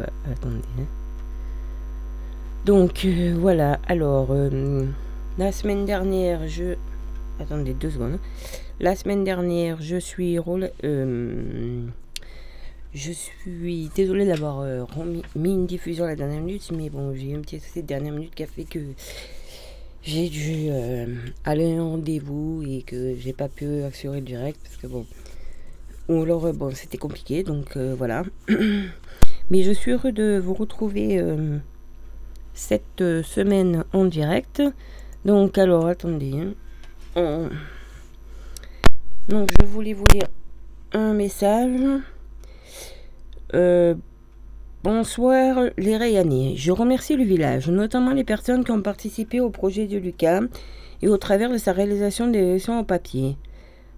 pas. Attendez. hein. Donc euh, voilà, alors euh, la semaine dernière, je... Attendez deux secondes. La semaine dernière, je suis... euh, je suis désolée d'avoir euh, mis une diffusion à la dernière minute, mais bon, j'ai eu un petit souci de dernière minute qui a fait que j'ai dû aller un rendez-vous et que j'ai pas pu assurer le direct parce que bon, ou alors bon, c'était compliqué, donc voilà. mais je suis heureux de vous retrouver euh, cette euh, semaine en direct. Donc alors attendez. hein. On- Donc je voulais vous lire un message. Euh, bonsoir les Rayanais. Je remercie le village, notamment les personnes qui ont participé au projet de Lucas et au travers de sa réalisation des élections au papier.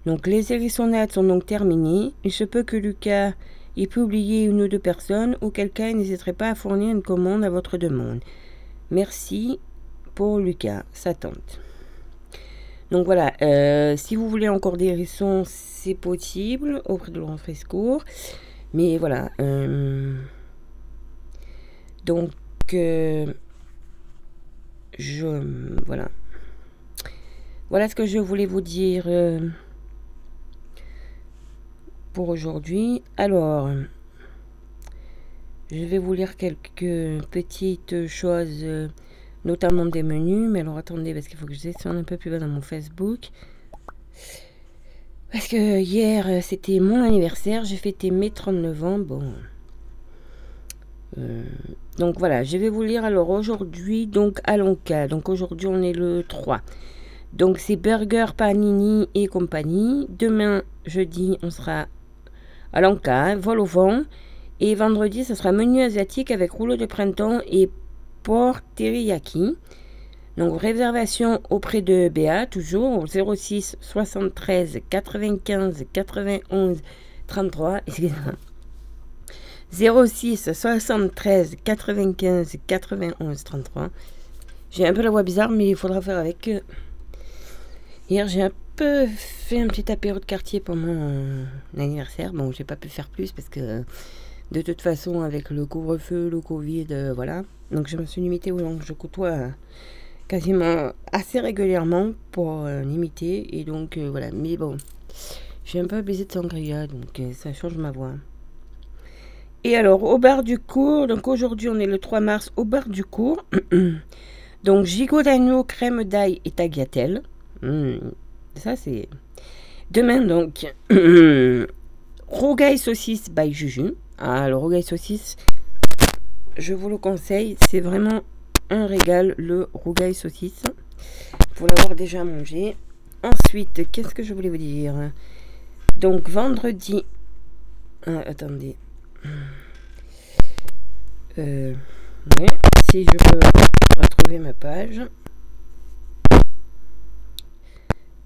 Donc les hérissonnades sont donc terminées. Il se peut que Lucas ait publié une ou deux personnes, auquel cas il n'hésiterait pas à fournir une commande à votre demande. Merci pour Lucas, sa tante. Donc voilà, euh, si vous voulez encore des hérissons, c'est possible auprès de Laurent Frescourt. Mais voilà. euh, donc, euh, je. Voilà. Voilà ce que je voulais vous dire pour aujourd'hui. Alors, je vais vous lire quelques petites choses, notamment des menus. Mais alors, attendez, parce qu'il faut que je descende un peu plus bas dans mon Facebook. Parce que hier, c'était mon anniversaire, j'ai fêté mes 39 ans. Bon. Euh, donc voilà, je vais vous lire alors aujourd'hui, donc à Lonca. Donc aujourd'hui, on est le 3. Donc c'est Burger Panini et compagnie. Demain, jeudi, on sera à Lanka, hein, vol au vent. Et vendredi, ce sera menu asiatique avec rouleau de printemps et porc teriyaki. Donc réservation auprès de BA, toujours au 06 73 95 91 33. Excusez-moi. 06 73 95 91 33. J'ai un peu la voix bizarre, mais il faudra faire avec. euh. Hier, j'ai un fait un petit apéro de quartier pour mon euh, anniversaire. Bon, j'ai pas pu faire plus parce que de toute façon, avec le couvre-feu, le Covid, euh, voilà. Donc, je me suis limitée aux gens que je côtoie euh, quasiment assez régulièrement pour limiter. Et donc, voilà. Mais bon, j'ai un peu abusé de sangria, donc ça change ma voix. Et alors, au bar du cours, donc aujourd'hui, on est le 3 mars, au bar du cours. donc, gigot d'agneau, crème d'ail et tagliatelle. Hmm, ça, c'est. Demain, donc, rougail saucisse by Juju. Ah, le rougail saucisse, je vous le conseille, c'est vraiment un régal, le rougail saucisse. Pour l'avoir déjà mangé. Ensuite, qu'est-ce que je voulais vous dire? Donc, vendredi. Ah, attendez. Euh, si je peux retrouver ma page.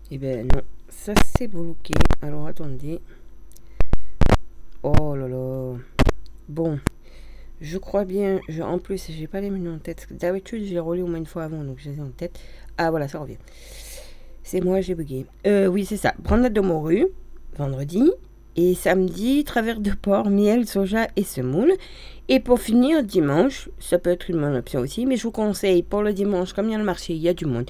Eh ben non, ça c'est bloqué. Alors attendez. Oh là là. Bon, je crois bien. En plus, j'ai pas les menus en tête. D'habitude, j'ai relé au moins une fois avant, donc je les ai en tête. Ah voilà, ça revient. C'est moi, j'ai bugué. Euh, oui, c'est ça. Brandade de morue, vendredi. Et samedi, travers de porc, miel, soja et semoule. Et pour finir, dimanche, ça peut être une bonne option aussi, mais je vous conseille pour le dimanche, comme il y a le marché, il y a du monde,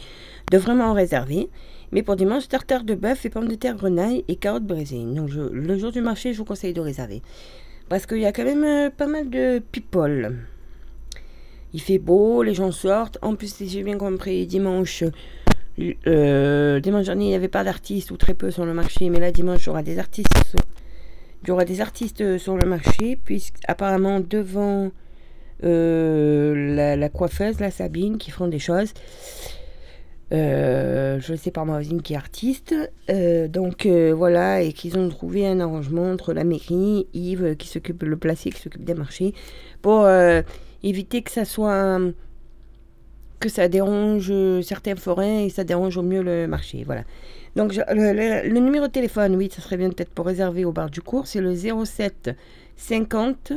de vraiment en réserver. Mais pour dimanche, tartare de bœuf et pommes de terre grenaille et carottes braisées. Donc le jour du marché, je vous conseille de réserver. Parce qu'il y a quand même euh, pas mal de people. Il fait beau, les gens sortent. En plus, si j'ai bien compris, dimanche, euh, dimanche dernier, il n'y avait pas d'artistes ou très peu sur le marché. Mais là, dimanche, il y aura des artistes il des artistes euh, sur le marché. Puisqu'apparemment, devant euh, la, la coiffeuse, la Sabine, qui font des choses. Euh, je sais par ma voisine qui est artiste. Euh, donc euh, voilà, et qu'ils ont trouvé un arrangement entre la mairie, Yves qui s'occupe le placé, qui s'occupe des marchés, pour éviter que ça soit que ça dérange certains forains et ça dérange au mieux le marché. Voilà. Donc je- le numéro de téléphone, oui, ça serait bien peut-être pour réserver au bar du cours, c'est le 07 50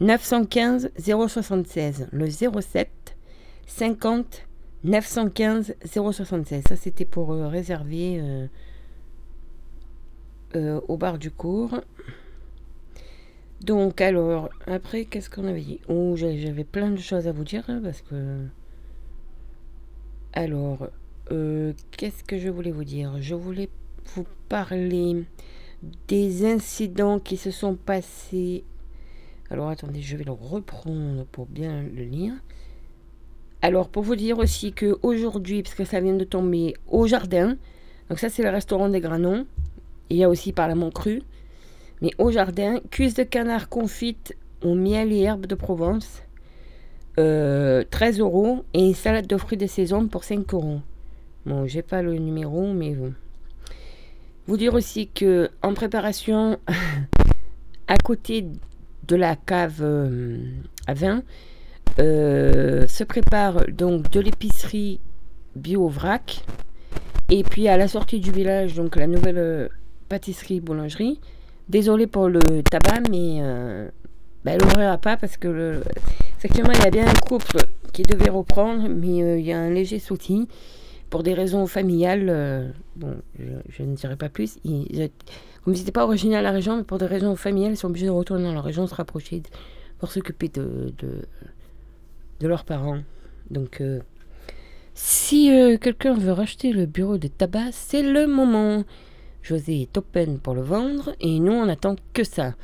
915 076. Le 07 50 915 076. Ça, c'était pour euh, réserver euh, euh, au bar du cours. Donc, alors, après, qu'est-ce qu'on avait dit? Oh, j'avais plein de choses à vous dire, hein, parce que... Alors, qu'est-ce que je voulais vous dire? Je voulais vous parler des incidents qui se sont passés. Alors, attendez, je vais le reprendre pour bien le lire. Alors, pour vous dire aussi que aujourd'hui, parce que ça vient de tomber au jardin, donc ça c'est le restaurant des Granons, il y a aussi par la Cru, mais au jardin, cuisse de canard confite au miel et herbes de Provence, 13 euh, euros, et salade de fruits de saison pour 5 euros. Bon, j'ai pas le numéro, mais bon. Vous dire aussi que en préparation, à côté de la cave euh, à vin, euh, se prépare donc de l'épicerie bio vrac. Et puis à la sortie du village, donc la nouvelle pâtisserie boulangerie. Désolé pour le tabac, mais euh, ben, elle n'ouvrira pas parce que le, effectivement, il y a bien un couple qui devait reprendre, mais euh, il y a un léger souci pour des raisons familiales. Euh, bon, je, ne dirai pas plus. Ils, comme ils pas originaires de la région, mais pour des raisons familiales, ils sont obligés de retourner dans leur région, se rapprocher pour s'occuper de, de, leurs parents. Donc, si quelqu'un veut racheter le bureau de tabac, c'est le moment. José est open pour le vendre et nous on attend que ça.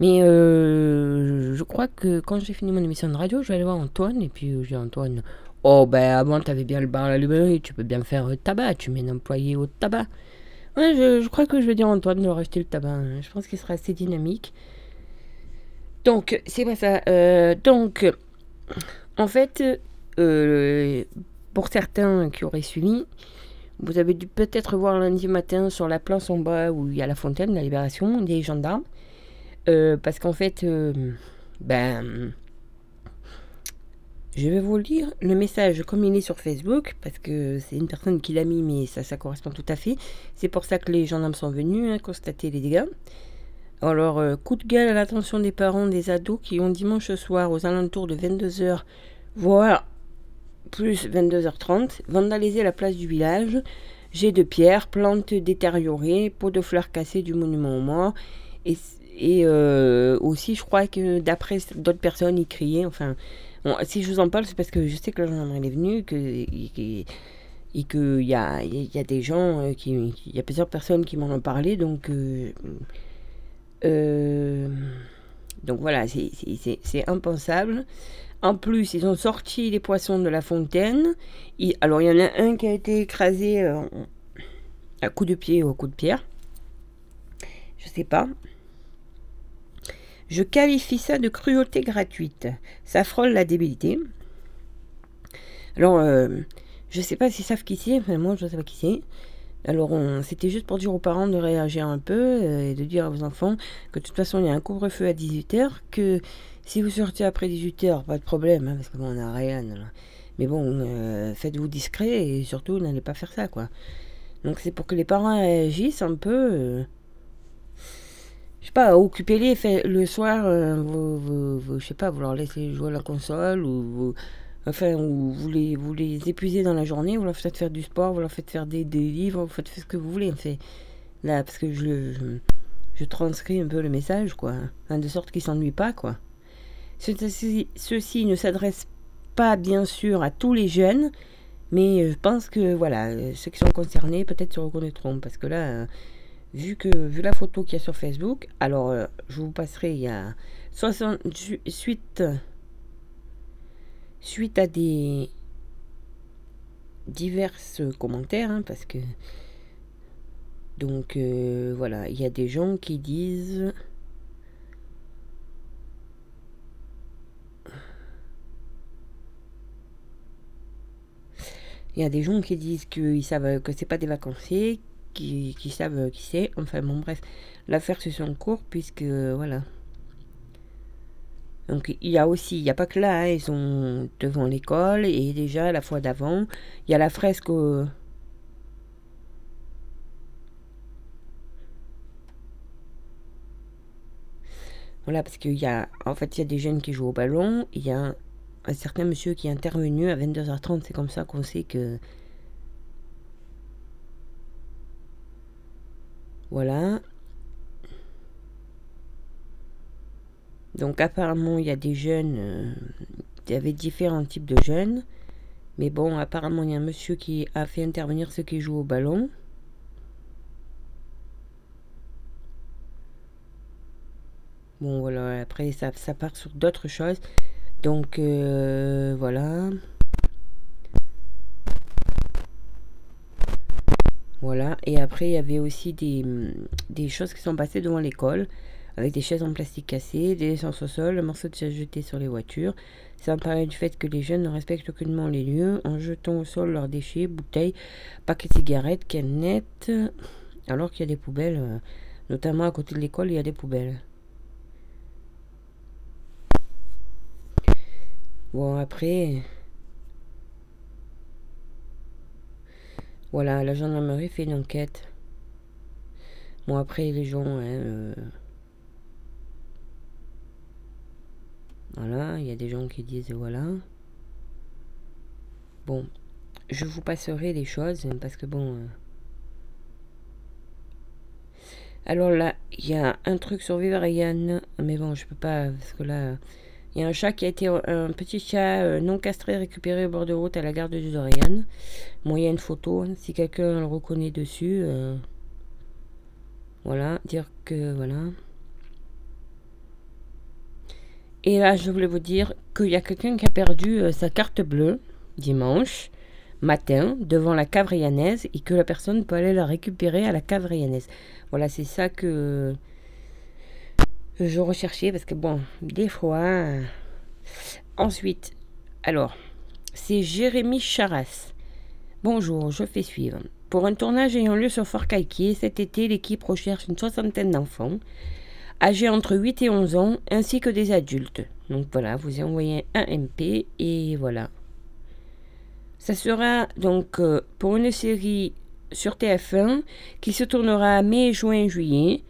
Mais euh, je crois que quand j'ai fini mon émission de radio, je vais aller voir Antoine et puis j'ai Antoine. Oh ben avant t'avais bien le bar à la librairie, tu peux bien faire tabac, tu mets un employé au tabac. Je, crois que je vais dire à Antoine de leur acheter le tabac. Hein. Je pense qu'il sera assez dynamique. Donc, c'est pas ça. Euh, donc, en fait, euh, pour certains qui auraient suivi, vous avez dû peut-être voir lundi matin sur la place en bas où il y a la fontaine, la libération des gendarmes. Euh, parce qu'en fait, euh, ben, je vais vous lire le message comme il est sur Facebook, parce que c'est une personne qui l'a mis, mais ça, ça correspond tout à fait. C'est pour ça que les gendarmes sont venus hein, constater les dégâts. Alors, euh, coup de gueule à l'attention des parents des ados qui ont dimanche soir aux alentours de 22h, voire plus 22h30, vandaliser la place du village, jets de pierre, plantes détériorées, pots de fleurs cassées du monument aux morts. Et, euh, aussi, je crois que d'après d'autres personnes, ils criaient. Enfin, si je vous en parle, c'est parce que je sais que la gendarmerie est venue que, et, qu'il y a, y a des gens, euh, il y a plusieurs personnes qui m'en ont parlé. Donc, euh, donc voilà, c'est impensable. En plus, ils ont sorti les poissons de la fontaine. alors, il y en a un qui a été écrasé euh, à coup de pied ou à coup de pierre. Je sais pas. Je qualifie ça de cruauté gratuite. Ça frôle la débilité. Alors, euh, je sais pas s'ils savent qui c'est. Moi, je ne sais pas qui c'est. Alors, c'était juste pour dire aux parents de réagir un peu euh, et de dire à vos enfants que de toute façon, il y a un couvre-feu à 18h, que si vous sortez après 18h, pas de problème, hein, parce que bon, on a rien. Mais bon, euh, faites-vous discret et surtout n'allez pas faire ça, quoi. Donc c'est pour que les parents réagissent un peu. Euh, je sais pas, occupez-les le soir, euh, vous, je sais pas, vous leur laissez jouer à la console ou vous, enfin, ou vous les, vous les épuisez dans la journée, vous leur faites faire du sport, vous leur faites faire des, livres, vous faites ce que vous voulez, en fait. Là, parce que je, je, transcris un peu le message, quoi. Hein, de sorte qu'ils s'ennuient pas, quoi. Ceci, ne s'adresse pas bien sûr à tous les jeunes, mais je pense que voilà, ceux qui sont concernés peut-être se reconnaîtront parce que là, vu que vu la photo qu'il y a sur Facebook, alors euh, je vous passerai il y a 60 suite à des divers commentaires hein, parce que donc euh, voilà, il y a des gens qui disent Il y a des gens qui disent qu'ils savent que c'est pas des vacanciers, qui, savent qui c'est. Enfin bon bref, l'affaire se son cours puisque voilà. Donc il y a aussi, il n'y a pas que là, hein, ils sont devant l'école et déjà la fois d'avant, il y a la fresque Voilà, parce qu'il y a, en fait, il y a des jeunes qui jouent au ballon, il y a un certain monsieur qui est intervenu à 22h30. C'est comme ça qu'on sait que. Voilà. Donc apparemment, il y a des jeunes, euh, il y avait différents types de jeunes. Mais bon, apparemment, il y a un monsieur qui a fait intervenir ceux qui jouent au ballon. Bon, voilà, après, ça, part sur d'autres choses. Donc, euh, voilà. Voilà, et après, il y avait aussi des choses qui sont passées devant l'école avec des chaises en plastique cassées, des essences au sol, un morceau de chaise jeté sur les voitures. Me paraît du fait que les jeunes ne respectent aucunement les lieux en jetant au sol leurs déchets, bouteilles, paquets de cigarettes, canettes, alors qu'il y a des poubelles, euh, notamment à côté de l'école, il y a des poubelles. Bon, après. Voilà, la gendarmerie fait une enquête. Bon, après, les gens. Hein, euh, Voilà, il y a des gens qui disent voilà. Bon, je vous passerai les choses parce que bon. Euh. Alors là, il y a un truc sur Vivarian, mais bon, je peux pas parce que là, il y a un chat qui a été un petit chat euh, non castré récupéré au bord de route à la gare de Dorian. Bon, il y a une photo. Si quelqu'un le reconnaît dessus, euh, voilà, dire que voilà. Et là, je voulais vous dire qu'il y a quelqu'un qui a perdu euh, sa carte bleue dimanche matin devant la cave et que la personne peut aller la récupérer à la cave Voilà, c'est ça que je recherchais parce que bon, des fois. Ensuite, alors, c'est Jérémy Charas. Bonjour, je fais suivre. Pour un tournage ayant lieu sur Fort Calquier, cet été, l'équipe recherche une soixantaine d'enfants âgés entre 8 et 11 ans, ainsi que des adultes. Donc voilà, vous envoyez un MP et voilà. Ça sera donc euh, pour une série sur TF1 qui se tournera mai, juin, juillet.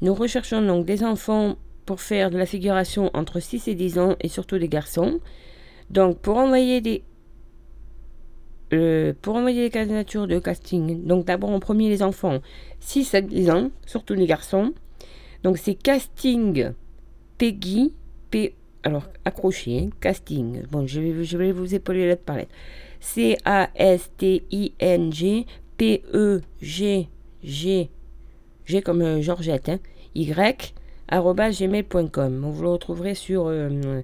Nous recherchons donc des enfants pour faire de la figuration entre 6 et 10 ans et surtout des garçons. Donc pour envoyer des euh, pour envoyer des candidatures de casting, donc d'abord en premier les enfants 6 à 10 ans, surtout les garçons. Donc c'est casting Peggy, P, alors accroché, hein, casting. Bon, je vais, vous épauler lettre par lettre. C-A-S-T-I-N-G P-E-G G G comme euh, Georgette, hein, Y gmail.com. Vous le retrouverez sur euh,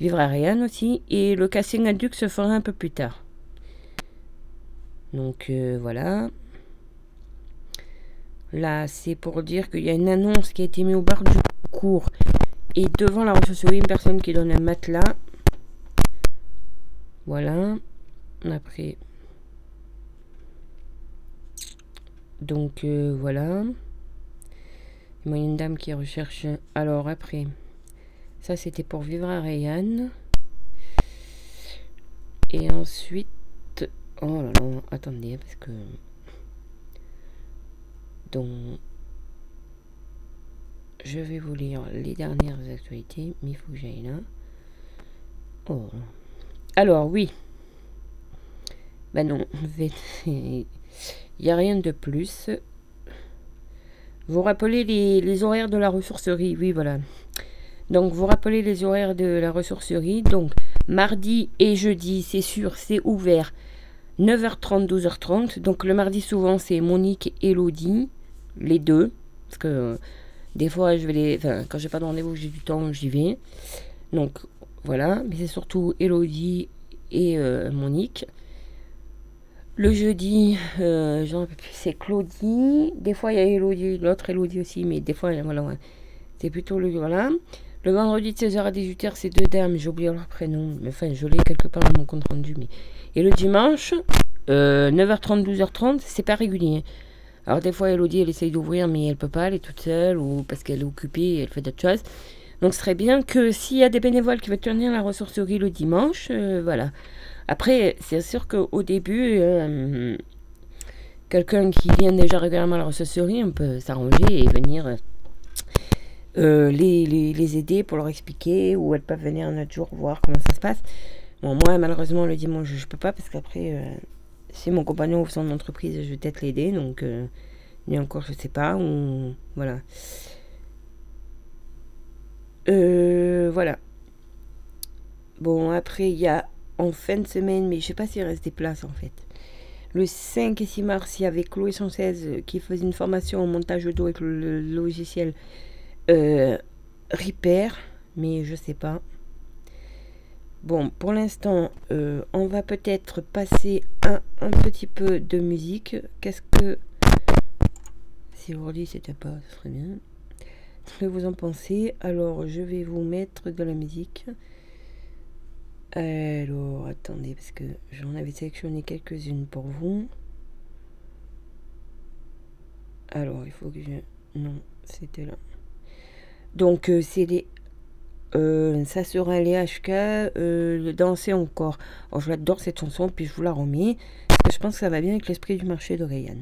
Vivre à Rien aussi. Et le casting adulte se fera un peu plus tard. Donc euh, voilà. Là, c'est pour dire qu'il y a une annonce qui a été mise au bar du cours. Et devant la ressourcerie, une personne qui donne un matelas. Voilà. Après. Donc, euh, voilà. Il y a une dame qui recherche. Alors, après. Ça, c'était pour vivre à Rayanne. Et ensuite. Oh là là, attendez, parce que. Je vais vous lire les dernières actualités, mais il faut que j'aille là. Oh. Alors, oui. Ben non, il n'y a rien de plus. Vous rappelez les, les, horaires de la ressourcerie, oui, voilà. Donc, vous rappelez les horaires de la ressourcerie. Donc, mardi et jeudi, c'est sûr, c'est ouvert. 9h30, 12h30. Donc, le mardi, souvent, c'est Monique, Elodie les deux. Parce que euh, des fois, je vais les. Enfin, quand j'ai pas de rendez-vous, j'ai du temps, j'y vais. Donc voilà. Mais c'est surtout Elodie et euh, Monique. Le jeudi, euh, c'est Claudie. Des fois, il y a Elodie, l'autre Elodie aussi, mais des fois, voilà, c'est plutôt le. Voilà. Le vendredi de 16h à 18h, c'est deux dames, j'ai oublié leur prénom. Mais enfin, je l'ai quelque part dans mon compte rendu. Mais... Et le dimanche, 9h30, 12h30, c'est pas régulier. Alors des fois, Elodie, elle essaye d'ouvrir, mais elle peut pas, elle est toute seule, ou parce qu'elle est occupée, elle fait d'autres choses. Donc ce serait bien que s'il y a des bénévoles qui veulent tenir la ressourcerie le dimanche, euh, voilà. Après, c'est sûr qu'au début, euh, quelqu'un qui vient déjà régulièrement à la ressourcerie, on peut s'arranger et venir euh, les, les, aider pour leur expliquer, ou elles peuvent venir un autre jour voir comment ça se passe. Bon, moi, malheureusement, le dimanche, je peux pas, parce qu'après si mon compagnon ouvre son entreprise, je vais peut-être l'aider. Donc, euh, encore, je sais pas. Ou, voilà. Euh, voilà. Bon, après, il y a en fin de semaine, mais je sais pas s'il reste des places en fait. Le 5 et 6 mars, il y avait Chloé 116 qui faisait une formation au montage audio avec le logiciel euh, Repair, mais je sais pas. Bon, pour l'instant, euh, on va peut-être passer un, un, petit peu de musique. Qu'est-ce que... Si dit c'était pas, ce serait bien. Ce que vous en pensez? Alors, je vais vous mettre de la musique. Alors, attendez, parce que j'en avais sélectionné quelques-unes pour vous. Alors, il faut que je... Non, c'était là. Donc, euh, c'est les... Euh, ça sera les HK, euh, danser encore. Alors, je l'adore cette chanson, puis je vous la que je pense que ça va bien avec l'esprit du marché de Rayan.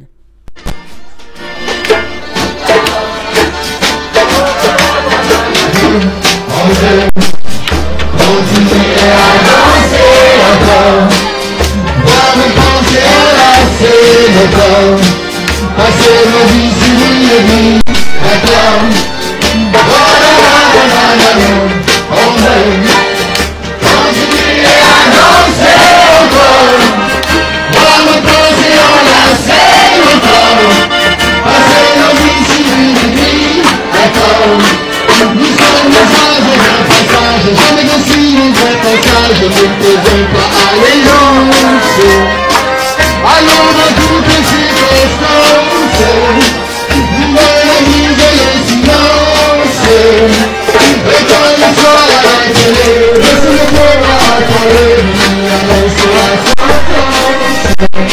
Âges d'un passage Jamais je ne faisons pas allégeance. Allons dans toutes circonstances, l'humanise le silence. Et quand le le nous annonce la sentence.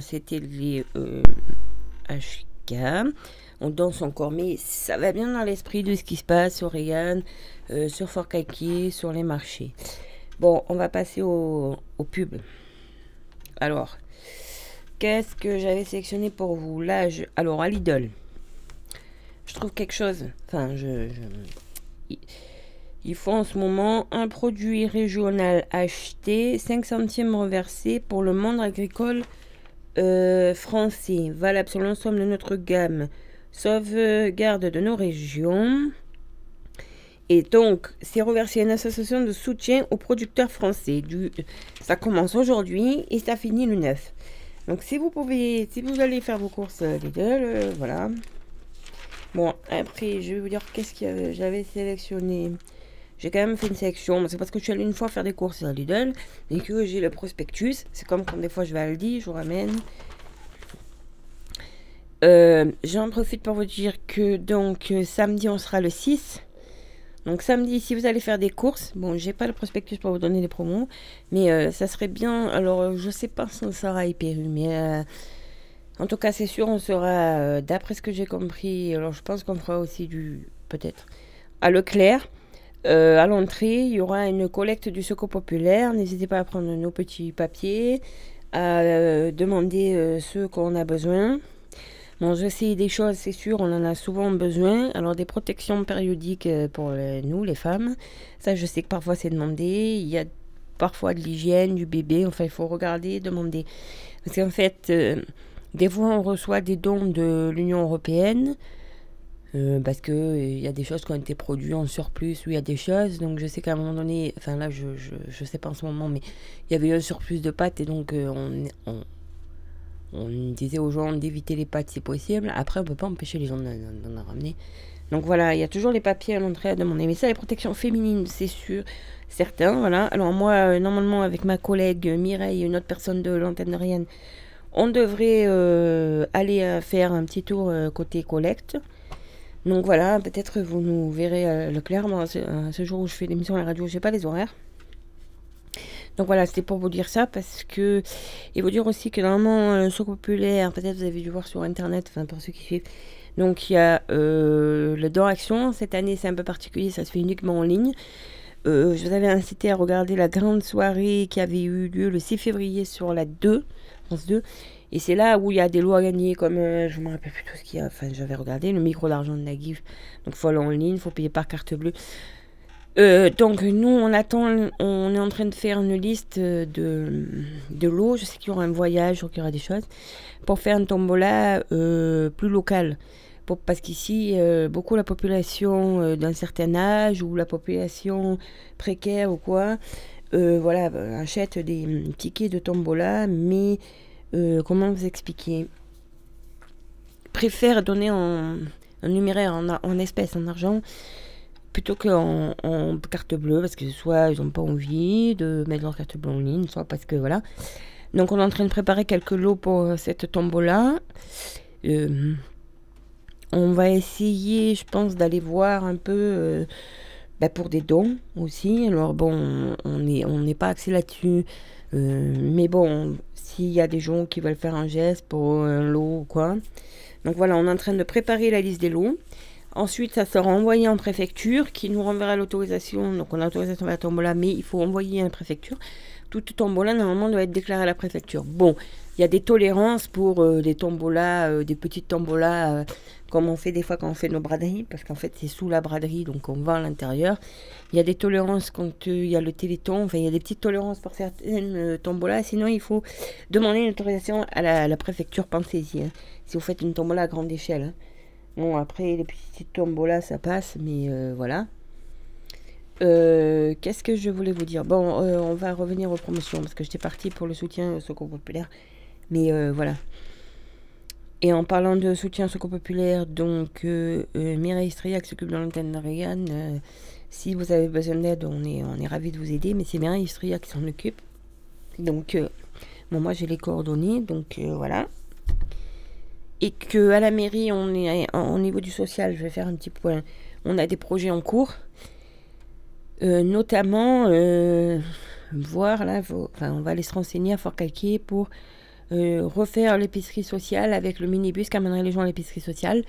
C'était les HK. on danse encore. Mais ça va bien dans l'esprit de ce qui se passe sur Reagan, euh, sur Fort sur les marchés. Bon, on va passer au, pub. Alors, qu'est-ce que j'avais sélectionné pour vous? Là, alors à Lidl, je trouve quelque chose. Enfin, je, je il faut en ce moment un produit régional acheté, 5 centimes reversés pour le monde agricole français, valable sur l'ensemble de notre gamme, sauvegarde de nos régions. Et donc, c'est reversé à une association de soutien aux producteurs français. Du, ça commence aujourd'hui et ça finit le 9. Donc, si vous pouvez, si vous allez faire vos courses euh, voilà. Bon, après, je vais vous dire qu'est-ce que j'avais sélectionné. J'ai quand même fait une sélection. C'est parce que je suis allée une fois faire des courses à Lidl et que j'ai le prospectus. C'est comme quand des fois je vais à Aldi, je vous ramène. Euh, J'en profite pour vous dire que donc euh, samedi on sera le 6. Donc samedi, si vous allez faire des courses, bon, j'ai pas le prospectus pour vous donner les promos, mais euh, ça serait bien. Alors, je sais pas si on sera hyper mais en tout cas, c'est sûr, on sera, d'après ce que j'ai compris, alors je pense qu'on fera aussi du, peut-être, à Leclerc. Euh, à l'entrée, il y aura une collecte du secours populaire. N'hésitez pas à prendre nos petits papiers, à euh, demander euh, ce qu'on a besoin. Bon, je sais des choses, c'est sûr, on en a souvent besoin. Alors, des protections périodiques pour nous, les femmes. Ça, je sais que parfois c'est demandé. Il y a parfois de l'hygiène du bébé. Enfin, il faut regarder, demander. Parce qu'en fait, des fois, on reçoit des dons de l'Union européenne. Euh, parce que il y a des choses qui ont été produites en surplus ou il y a des choses. Donc je sais qu'à un moment donné enfin là je, je, je, sais pas en ce moment mais il y avait un surplus de pâtes et donc euh, on, on, on, disait aux gens d'éviter les pâtes si possible. Après on peut pas empêcher les gens d'en ramener. Donc voilà il y a toujours les papiers à l'entrée à demander. Mais ça les protections féminines c'est sûr certains voilà. Alors moi euh, normalement avec ma collègue Mireille une autre personne de l'antenne Rienne on devrait aller faire un petit tour côté collecte donc voilà, peut-être vous nous verrez euh, le clair. Moi, euh, ce, jour où je fais l'émission à la radio, j'ai pas les horaires. Donc voilà, c'était pour vous dire ça parce que. Et vous dire aussi que normalement, euh, sur populaire, peut-être vous avez dû voir sur internet, enfin pour ceux qui suivent. Donc il y a le Don Action. Cette année, c'est un peu particulier, ça se fait uniquement en ligne. je vous avais incité à regarder la grande soirée qui avait eu lieu le 6 février sur la 2, France 2. Et c'est là où il y a des lois à gagner, comme euh, je ne me rappelle plus tout ce qu'il y a. Enfin, j'avais regardé le micro d'argent de la GIF. Donc, il faut aller en ligne, il faut payer par carte bleue. Euh, donc, nous, on attend, on est en train de faire une liste de, de lots. Je sais qu'il y aura un voyage, qu'il y aura des choses. Pour faire un tombola euh, plus local. Pour, parce qu'ici, beaucoup la population d'un certain âge ou la population précaire ou quoi, voilà, achète des tickets de tombola, mais euh, comment vous expliquer? Préfère donner en, numéraire en, espèces, en argent, plutôt qu'en en carte bleue, parce que soit ils n'ont pas envie de mettre leur carte bleue en ligne, soit parce que voilà. Donc on est en train de préparer quelques lots pour cette tombola. Euh, on va essayer, je pense, d'aller voir un peu euh, bah, pour des dons aussi. Alors bon, on n'est on n'est pas axé là-dessus. mais bon, s'il y a des gens qui veulent faire un geste pour un lot ou quoi. Donc voilà, on est en train de préparer la liste des lots. Ensuite, ça sera envoyé en préfecture qui nous renverra l'autorisation. Donc on a l'autorisation à la tombola, mais il faut envoyer à la préfecture. Toute tombola, normalement, doit être déclarée à la préfecture. Bon, il y a des tolérances pour euh, des tombolas, euh, des petites tombolas, euh, comme on fait des fois quand on fait nos braderies, parce qu'en fait c'est sous la braderie, donc on va à l'intérieur. Il y a des tolérances quand il y a le téléthon, enfin il y a des petites tolérances pour certaines tombolas, sinon il faut demander une autorisation à la, préfecture, pensez-y, hein, si vous faites une tombola à grande échelle. Hein. Bon, après les petites tombolas ça passe, mais voilà. Qu'est-ce que je voulais vous dire? Bon, on va revenir aux promotions parce que j'étais partie pour le soutien au secours populaire. Mais euh, voilà. Et en parlant de soutien secours populaire, donc euh, euh, Mireille s'occupe de l'antenne de Reagan. si vous avez besoin d'aide, on est, on est ravis de vous aider, mais c'est Mireille Striac qui s'en occupe. Donc, bon, moi j'ai les coordonnées, donc voilà. Et que à la mairie, on est au niveau du social, je vais faire un petit point. On a des projets en cours, notamment voir là, enfin, on va aller se renseigner à Fort Calquier pour euh, refaire l'épicerie sociale avec le minibus qui amènerait les gens à l'épicerie sociale.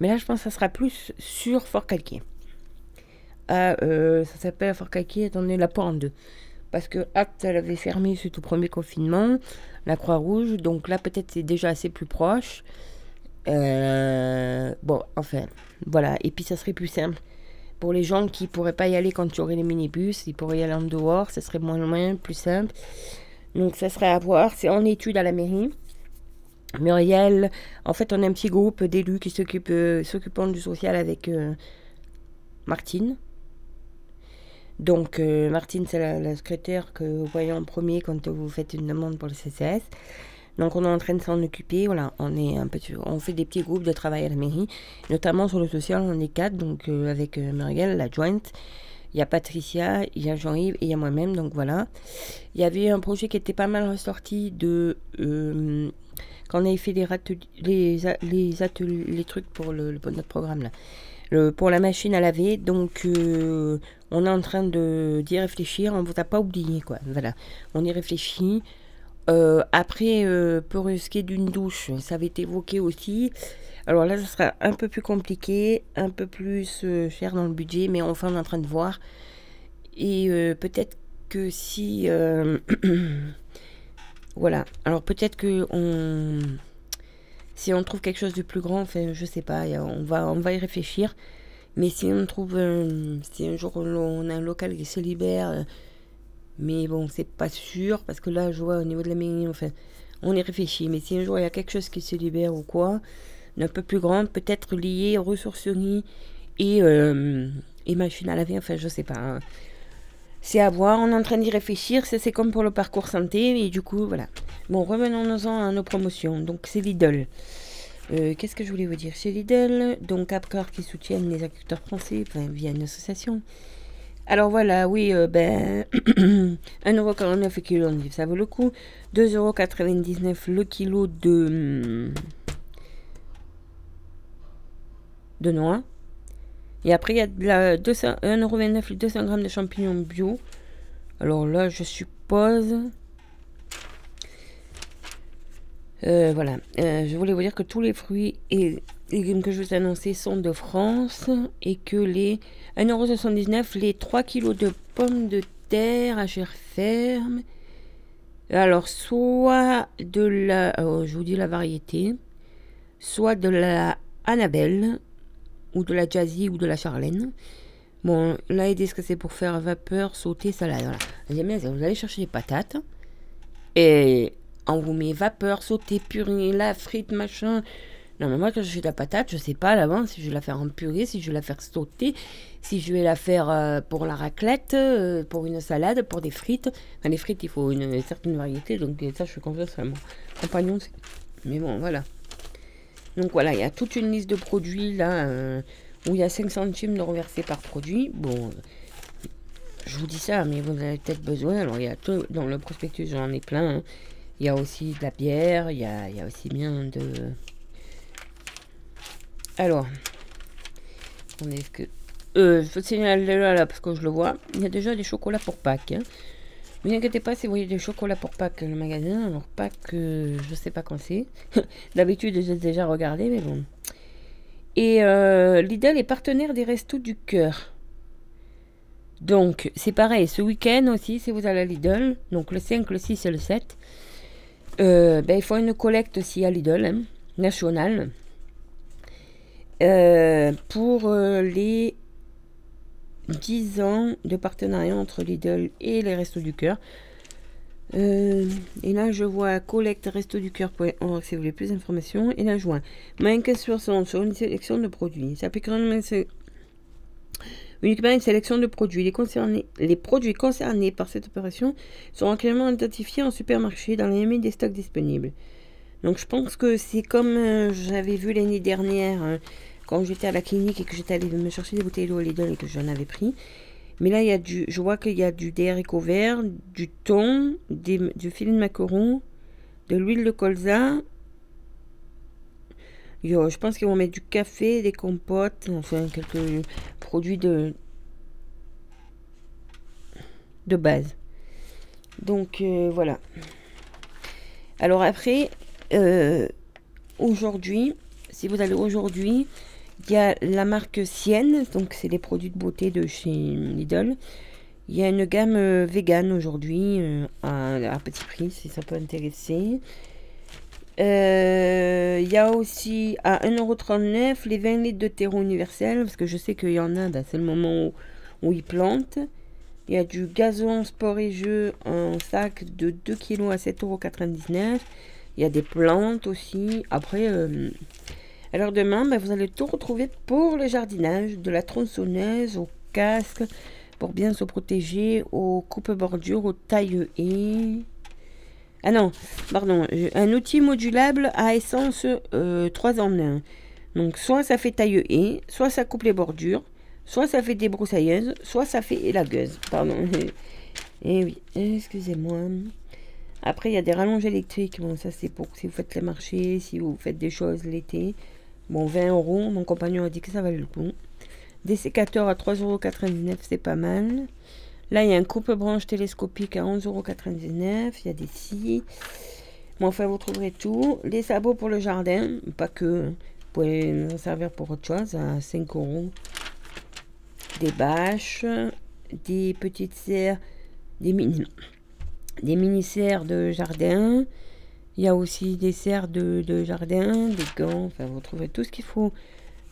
Mais là, je pense que ça sera plus sur Fort Calquier. Ah, euh, ça s'appelle Fort Calquier, attendez, la deux. Parce que Acte, elle avait fermé suite au premier confinement, la Croix-Rouge. Donc là, peut-être c'est déjà assez plus proche. Euh, bon, enfin, voilà. Et puis, ça serait plus simple. Pour les gens qui pourraient pas y aller quand tu aurais les minibus, ils pourraient y aller en dehors, ça serait moins loin, plus simple. Donc, ça serait à voir. C'est en étude à la mairie. Muriel, en fait, on a un petit groupe d'élus qui s'occupent euh, du social avec euh, Martine. Donc, Martine, c'est la, la, secrétaire que vous voyez en premier quand vous faites une demande pour le CCS. Donc on est en train de s'en occuper. Voilà, on est un on fait des petits groupes de travail à la mairie, notamment sur le social. On est quatre, donc euh, avec euh, Muriel, la jointe. Il y a Patricia, il y a Jean-Yves et il y a moi-même. Donc voilà. Il y avait un projet qui était pas mal ressorti de euh, quand on avait fait les, trucs pour notre programme là. Pour la machine à laver. Donc, on est en train d'y réfléchir. On ne vous a pas oublié, quoi. Voilà. On y réfléchit. Euh, après, euh, pour risquer d'une douche, ça avait été évoqué aussi. Alors là, ça sera un peu plus compliqué, un peu plus euh, cher dans le budget, mais enfin, on est en train de voir. Et peut-être que si... voilà. Alors peut-être que. Si on trouve quelque chose de plus grand, enfin, je sais pas, on va, on va y réfléchir. Mais si on trouve... si un jour on a un local qui se libère mais bon, c'est pas sûr, parce que là, je vois au niveau de la mairie, enfin, on y réfléchit. Mais si un jour il y a quelque chose qui se libère ou quoi, un peu plus grande, peut-être lié aux ressourceries et, euh, et machine à laver, enfin, je sais pas. Hein. C'est à voir, on est en train d'y réfléchir, c'est comme pour le parcours santé, et du coup, voilà. Bon, revenons-en à nos promotions. Donc, c'est Lidl. Euh, qu'est-ce que je voulais vous dire? C'est Lidl, donc Apcar qui soutiennent les agriculteurs français via une association. Alors voilà, oui, euh, ben 1,49€ le kilo ça vaut le coup. 2,99€ le kilo de, de noix. Et après, il y a de la 1,29€ les 200 grammes de champignons bio. Alors là, je suppose... Euh, voilà, euh, je voulais vous dire que tous les fruits et légumes que je vous ai annoncés sont de France et que les 1,79€ les 3 kg de pommes de terre à chair ferme. Alors, soit de la. Oh, je vous dis la variété. Soit de la Annabelle, ou de la Jazzy, ou de la Charlène. Bon, là, ils disent que c'est pour faire vapeur, sauter, salade. Voilà. Vous allez chercher des patates. Et on vous met vapeur, sauter, purée, la frite, machin. Non, mais moi, quand je fais de la patate, je sais pas l'avance si je vais la faire en purée, si je vais la faire sauter, si je vais la faire euh, pour la raclette, euh, pour une salade, pour des frites. Enfin, les frites, il faut une, certaine variété, donc ça, je fais confiance à mon compagnon. Mais bon, voilà. Donc voilà, il y a toute une liste de produits là, euh, où il y a 5 centimes de reversés par produit. Bon, je vous dis ça, mais vous avez peut-être besoin. Alors, il y a tout, dans le prospectus, j'en ai plein. Il y a aussi de la bière, il y a, aussi bien de alors, on est que. Euh, je signaler là, là parce que je le vois. Il y a déjà des chocolats pour Pâques. Hein. Ne vous inquiétez pas si vous voyez des chocolats pour Pâques le magasin. Alors, Pâques, euh, je sais pas quand c'est. D'habitude, j'ai déjà regardé, mais bon. Et euh, Lidl est partenaire des Restos du Cœur. Donc, c'est pareil, ce week-end aussi, si vous allez à Lidl, donc le 5, le 6 et le 7, euh, ben, il faut une collecte aussi à Lidl, hein, nationale. Euh, pour euh, les 10 ans de partenariat entre Lidl et les Restos du Cœur. Euh, et là, je vois collecte resto du cœur.org si vous voulez plus d'informations. Et là, je vois moins 15% sur une sélection de produits. Ça uniquement une sélection de produits. Les, produits concernés par cette opération seront clairement identifiés en supermarché dans les des stocks disponibles. Donc, je pense que c'est comme j'avais vu l'année dernière quand j'étais à la clinique et que j'étais allée me chercher des bouteilles d'eau Lidl et que j'en avais pris. Mais là, il y a du, je vois qu'il y a du des haricots verts, du thon, du filet de macaron, de l'huile de colza. Yo, je pense qu'ils vont mettre du café, des compotes, enfin quelques produits de, de base. Donc euh, voilà. Alors après, euh, aujourd'hui, si vous allez aujourd'hui, Il y a la marque Sienne, donc c'est les produits de beauté de chez Lidl. Il y a une gamme euh, vegan aujourd'hui euh, à, petit prix si ça peut intéresser. Euh, Il y a aussi à 1,39€ les 20 litres de terreau universel parce que je sais qu'il y en a, bah, c'est le moment où, ils plantent. Il y a du gazon sport et jeu en sac de 2 kg à 7,99€. Il y a des plantes aussi. Après, alors demain, bah, vous allez tout retrouver pour le jardinage, de la tronçonneuse au casque, pour bien se protéger, aux coupe-bordures, aux taille et Ah non, pardon, euh, un outil modulable à essence euh, 3 en 1. Donc soit ça fait taille et, soit ça coupe les bordures, soit ça fait débroussailleuse, soit ça fait élagueuse. Pardon. Et oui, excusez-moi. Après, il y a des rallonges électriques. Bon, ça, c'est pour si vous faites les marchés, si vous faites des choses l'été. Bon, 20 euros. Mon compagnon a dit que ça valait le coup. Des sécateurs à 3,99 euros, c'est pas mal. Là, il y a un coupe-branche télescopique à 11,99 euros. Il y a des scies. Bon, enfin, vous trouverez tout. Les sabots pour le jardin, pas que. Vous pouvez en servir pour autre chose à 5 euros. Des bâches, des petites serres, des mini, des mini serres de jardin. Il y a aussi des serres de, de jardin, des gants. Enfin, vous trouverez tout ce qu'il faut.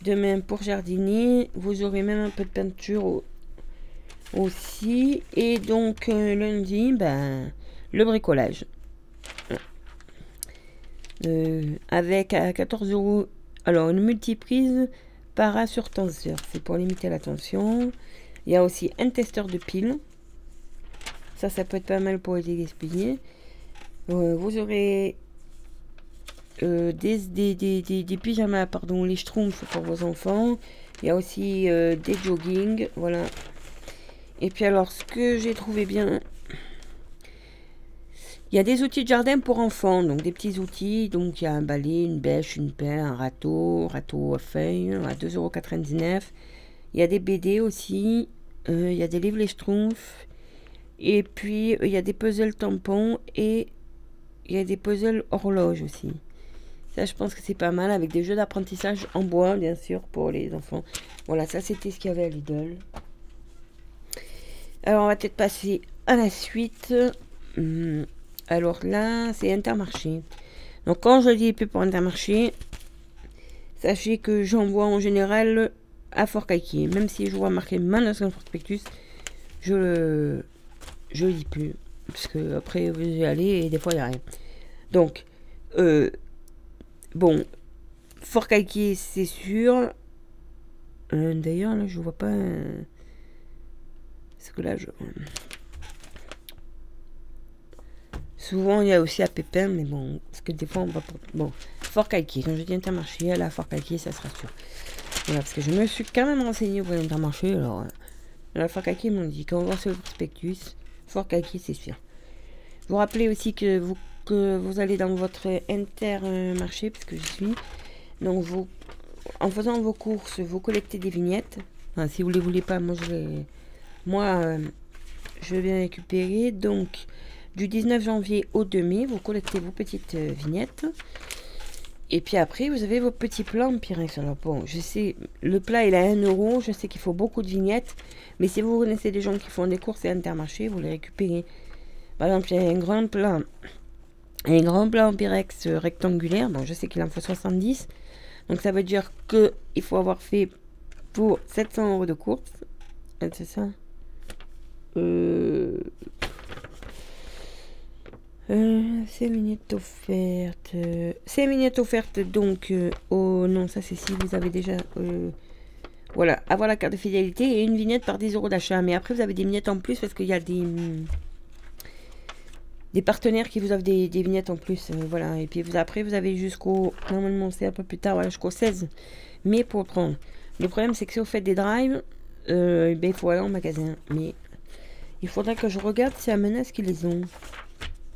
Demain pour jardiner, vous aurez même un peu de peinture au- aussi. Et donc euh, lundi, ben, le bricolage. Euh, avec à 14 euros, alors une multiprise para sur tenseur, c'est pour limiter la tension. Il y a aussi un testeur de piles. Ça, ça peut être pas mal pour les gaspiller. Euh, vous aurez euh, des, des, des, des, pyjamas, pardon, les schtroumpfs pour vos enfants. Il y a aussi euh, des jogging, voilà. Et puis alors, ce que j'ai trouvé bien, il y a des outils de jardin pour enfants, donc des petits outils. Donc il y a un balai, une bêche, une pelle, un râteau, râteau à feuilles à 2,99€. Il y a des BD aussi. il y a des livres les schtroumpfs. Et puis il y a des puzzles tampons et il y a des puzzles horloges aussi. Ça, je pense que c'est pas mal avec des jeux d'apprentissage en bois, bien sûr, pour les enfants. Voilà, ça c'était ce qu'il y avait à Lidl. Alors, on va peut-être passer à la suite. Hum, alors là, c'est Intermarché. Donc, quand je dis plus pour Intermarché, sachez que j'envoie en général à Fort. Même si je vois marqué Manus Prospectus, je le, je le dis plus. Parce que après, vous y allez et des fois, il n'y a rien. Donc, euh, bon, Fort Calquier, c'est sûr. Euh, D'ailleurs, là, je vois pas. euh, Parce que là, je. Souvent, il y a aussi à Pépin, mais bon, parce que des fois, on va pour. Bon, Fort Calquier, quand je dis Intermarché, à la Fort Calquier, ça sera sûr. Voilà, parce que je me suis quand même renseigné pour l'Intermarché, alors. la Fort Calquier m'ont dit quand on voit le prospectus, Fort Calquier, c'est sûr. Vous rappelez aussi que vous, que vous allez dans votre Intermarché, parce que je suis. Donc, vous, en faisant vos courses, vous collectez des vignettes. Si vous les voulez pas, moi, je vais. Moi, euh, je vais récupérer. Donc, du 19 janvier au 2 mai, vous collectez vos petites euh, vignettes. Et puis après, vous avez vos petits plats en Pyrex. Alors bon, je sais, le plat il est à 1 euro. Je sais qu'il faut beaucoup de vignettes. Mais si vous connaissez des gens qui font des courses et Intermarché, vous les récupérez. Par exemple, il y a un grand plat. Un grand plat en Pyrex euh, rectangulaire. Bon, je sais qu'il en faut 70. Donc ça veut dire que il faut avoir fait pour 700 euros de course. Euh, C'est ça euh... Euh, ces vignettes offertes. euh, Ces vignettes offertes, donc, euh, oh non, ça c'est si vous avez déjà. voilà, avoir la carte de fidélité et une vignette par 10 euros d'achat. Mais après, vous avez des vignettes en plus parce qu'il y a des. Des partenaires qui vous offrent des, vignettes en plus. euh, voilà, et puis vous, après, vous avez jusqu'au. Normalement, c'est un peu plus tard, voilà, jusqu'au 16 mai pour prendre. Le problème, c'est que si vous faites des drives, euh, eh ben, il faut aller en magasin. Mais il faudra que je regarde si à Menace qu'ils les ont.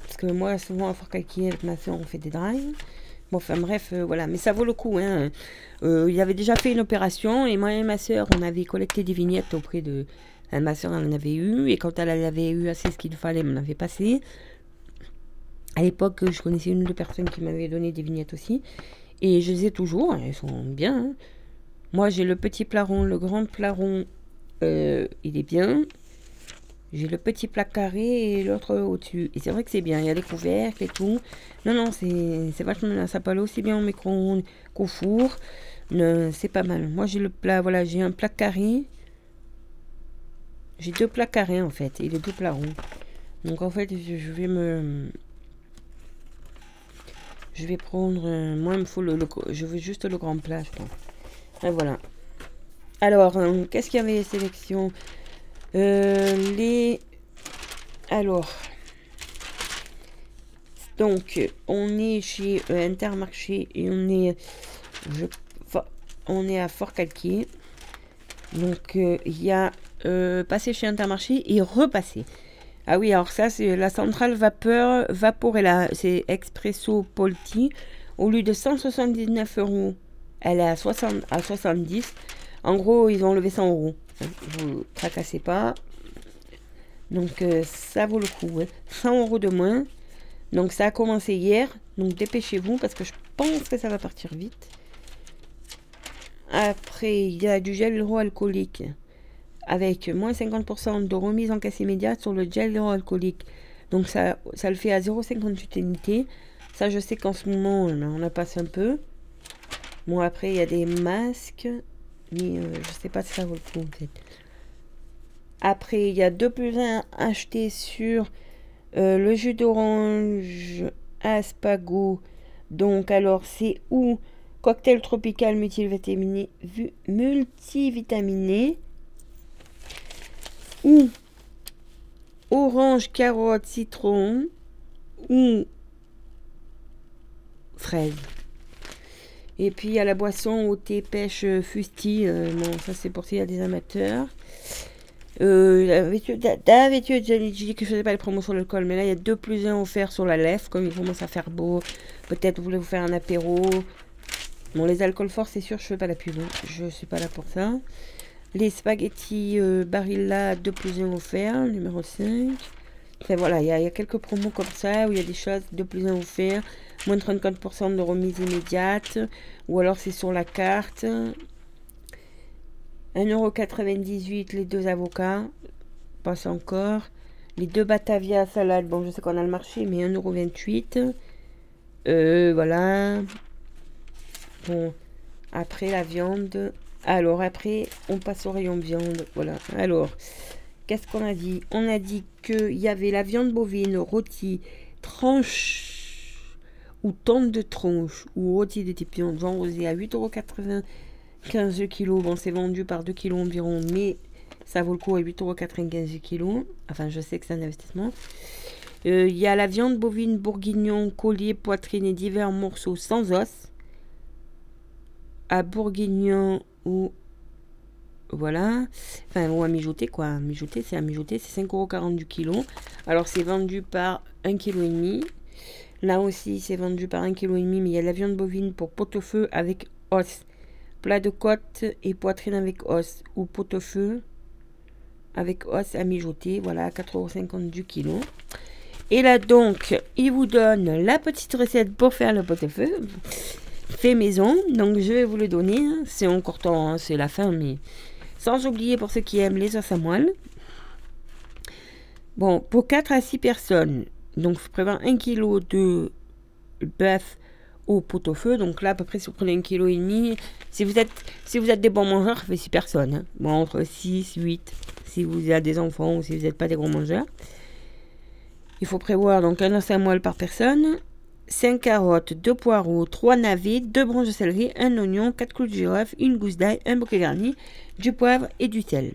Parce que moi, souvent, à Fort Calquier, avec ma soeur, on fait des drives. Bon, enfin, bref, euh, voilà. Mais ça vaut le coup, hein. Il avait déjà fait une opération, et moi et ma soeur, on avait collecté des vignettes auprès de... ma soeur en avait eu, et quand elle avait eu assez ce qu'il fallait, elle m'en avait passé. À l'époque, je connaissais une ou deux personnes qui m'avaient donné des vignettes aussi. Et je les ai toujours, elles sont bien. hein. Moi, j'ai le petit plat rond, le grand plat rond, euh, il est bien. J'ai le petit plat carré et l'autre au-dessus. Et c'est vrai que c'est bien. Il y a les couvercles et tout. Non, non, c'est vachement bien. Ça peut aussi bien au micro-ondes qu'au four. C'est pas mal. Moi, j'ai le plat, voilà, j'ai un plat carré. J'ai deux plats carrés en fait. Et les deux plats. Donc en fait, je vais me. Je vais prendre. Moi, il me faut le, Je veux juste le grand plat. Et voilà. Alors, euh, qu'est-ce qu'il y avait sélection? Euh, Les. Alors. Donc, on est chez euh, Intermarché et on est. On est à Fort Calquier. Donc, il y a passer chez Intermarché et repasser. Ah oui, alors ça, c'est la centrale vapeur Vaporella. C'est Expresso Polti. Au lieu de 179 euros, elle est à, 60, à 70. En gros, ils ont enlevé 100 euros. Vous tracassez pas. Donc, euh, ça vaut le coup. 100 euros de moins. Donc, ça a commencé hier. Donc, dépêchez-vous parce que je pense que ça va partir vite. Après, il y a du gel hydroalcoolique avec moins 50% de remise en caisse immédiate sur le gel hydroalcoolique. Donc ça, le fait à 0,58 unités. Ça, je sais qu'en ce moment, on a passé un peu. Bon, après, il y a des masques. Mais euh, je sais pas si ça vaut le coup, Après, il y a deux plus 1 achetés sur euh, le jus d'orange Aspago. Donc, alors, c'est où? Cocktail tropical multivitaminé, multivitaminé ou orange, carotte, citron ou fraise. Et puis a la boisson au thé pêche fusti. Euh, bon, ça c'est pour s'il y a des amateurs. Euh, D'habitude, j'ai dit que je faisais pas les promos sur l'alcool, mais là il y a deux plus un offerts sur la lèvre, comme il commence à faire beau. Peut-être vous voulez vous faire un apéro. Bon, les alcools forts, c'est sûr, je fais pas la pub. Hein. Je suis pas là pour ça. Les spaghettis euh, Barilla 2 plus 1 offert, numéro 5. Enfin, voilà, il y, a quelques promos comme ça où il y a des choses 2 plus 1 offert, moins de 34% de remise immédiate, ou alors c'est sur la carte. 1,98€ les deux avocats, passe encore. Les deux Batavia salade, bon je sais qu'on a le marché, mais 1,28€. Euh, voilà. Bon, après la viande, alors après, on passe au rayon viande. Voilà. Alors, qu'est-ce qu'on a dit? On a dit qu'il y avait la viande bovine rôtie, tranche ou tente de tronche ou rôtie de type viande vendue à 8,80€ 15 kg. Bon, c'est vendu par 2 kg environ, mais ça vaut le coup à 8,95€ kg. Enfin, je sais que c'est un investissement. Euh, il y a la viande bovine bourguignon, collier, poitrine et divers morceaux sans os. À bourguignon, voilà, enfin ou à mijoter quoi, mijoter c'est à mijoter, c'est 5,40€ du kilo. Alors c'est vendu par 1,5 kg. Là aussi c'est vendu par 1,5 kg, mais il y a la viande bovine pour pot-au-feu avec os, plat de côte et poitrine avec os, ou pot-au-feu avec os à mijoter, voilà, 4,50€ du kilo. Et là donc, il vous donne la petite recette pour faire le pot-au-feu fait maison. Donc je vais vous le donner. C'est encore temps, hein, c'est la fin, mais sans oublier pour ceux qui aiment les os à moelle. Bon, pour 4 à 6 personnes, donc je prévois 1 kg de bœuf au pot-au-feu. Donc là, à peu près, si vous prenez 1 kg si vous êtes, si vous êtes des bons mangeurs, ça fait 6 personnes. Hein. Bon, entre 6, 8, si vous avez des enfants ou si vous n'êtes pas des gros mangeurs. Il faut prévoir donc un os à moelle par personne. 5 carottes, 2 poireaux, 3 navets, 2 branches de céleri, un oignon, 4 clous de girofle, une gousse d'ail, un bouquet garni, du poivre et du sel.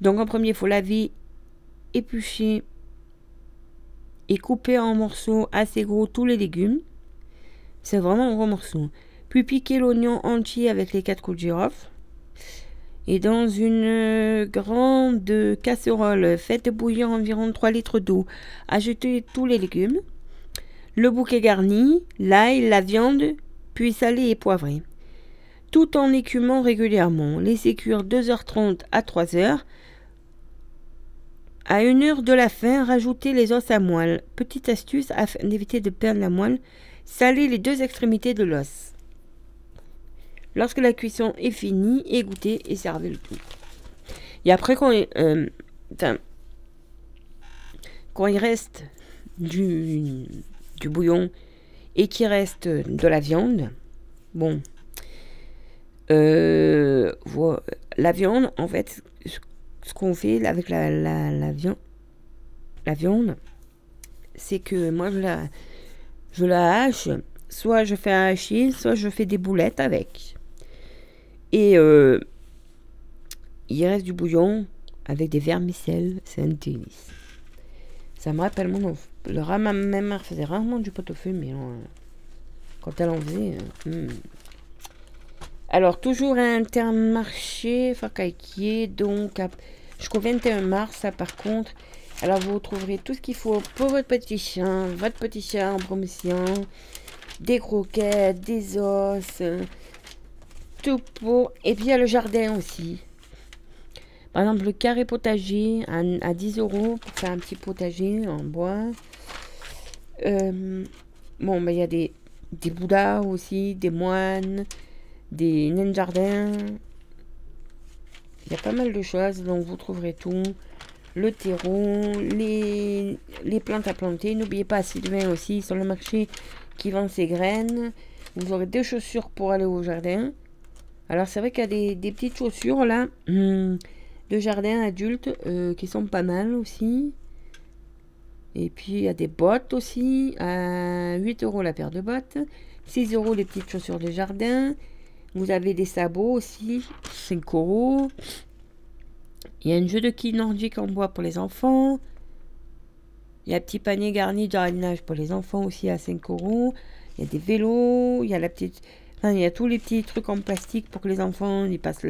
Donc en premier, il faut laver, éplucher et couper en morceaux assez gros tous les légumes. C'est vraiment un gros morceau. Puis piquer l'oignon entier avec les 4 coups de girofle. Et dans une grande casserole, faites bouillir environ 3 litres d'eau. Ajoutez tous les légumes le bouquet garni, l'ail, la viande, puis salé et poivré. Tout en écumant régulièrement. Laissez cuire 2h30 à 3h. À une heure de la fin, rajoutez les os à moelle. Petite astuce afin d'éviter de perdre la moelle, salez les deux extrémités de l'os. Lorsque la cuisson est finie, égouttez et servez le tout. Et après, quand, euh, il reste du, bouillon et qu'il reste de la viande, bon, euh, la viande, en fait, ce qu'on fait avec la, viande, la viande, c'est que moi je la, je la hache, soit je fais un hachis, soit je fais des boulettes avec. Et euh, il reste du bouillon avec des vermicelles, c'est un délice. Ça me rappelle mon. Le ma mère faisait rarement du pot-au-feu, mais euh, quand elle en faisait. Euh, hmm. Alors, toujours un intermarché, Fakaïkier, donc jusqu'au 21 mars, ça par contre. Alors, vous trouverez tout ce qu'il faut pour votre petit chien, votre petit chien en promotion, des croquettes, des os, tout pour. Et puis, il y a le jardin aussi. Par exemple, le carré potager à, 10 euros pour faire un petit potager en bois. Euh, bon, ben, il y a des, des bouddhas aussi, des moines, des nains de jardin. Il y a pas mal de choses, donc vous trouverez tout. Le terreau, les, les plantes à planter. N'oubliez pas Sylvain aussi sur le marché qui vend ses graines. Vous aurez des chaussures pour aller au jardin. Alors c'est vrai qu'il y a des, des, petites chaussures là de jardin adulte euh, qui sont pas mal aussi. Et puis il y a des bottes aussi à 8 euros la paire de bottes. 6 euros les petites chaussures de jardin. Vous avez des sabots aussi, 5 euros. Il y a un jeu de quilles nordique en bois pour les enfants. Il y a un petit panier garni de jardinage pour les enfants aussi à 5 euros. Il y a des vélos, il y a la petite... Enfin, il y a tous les petits trucs en plastique pour que les enfants ils passent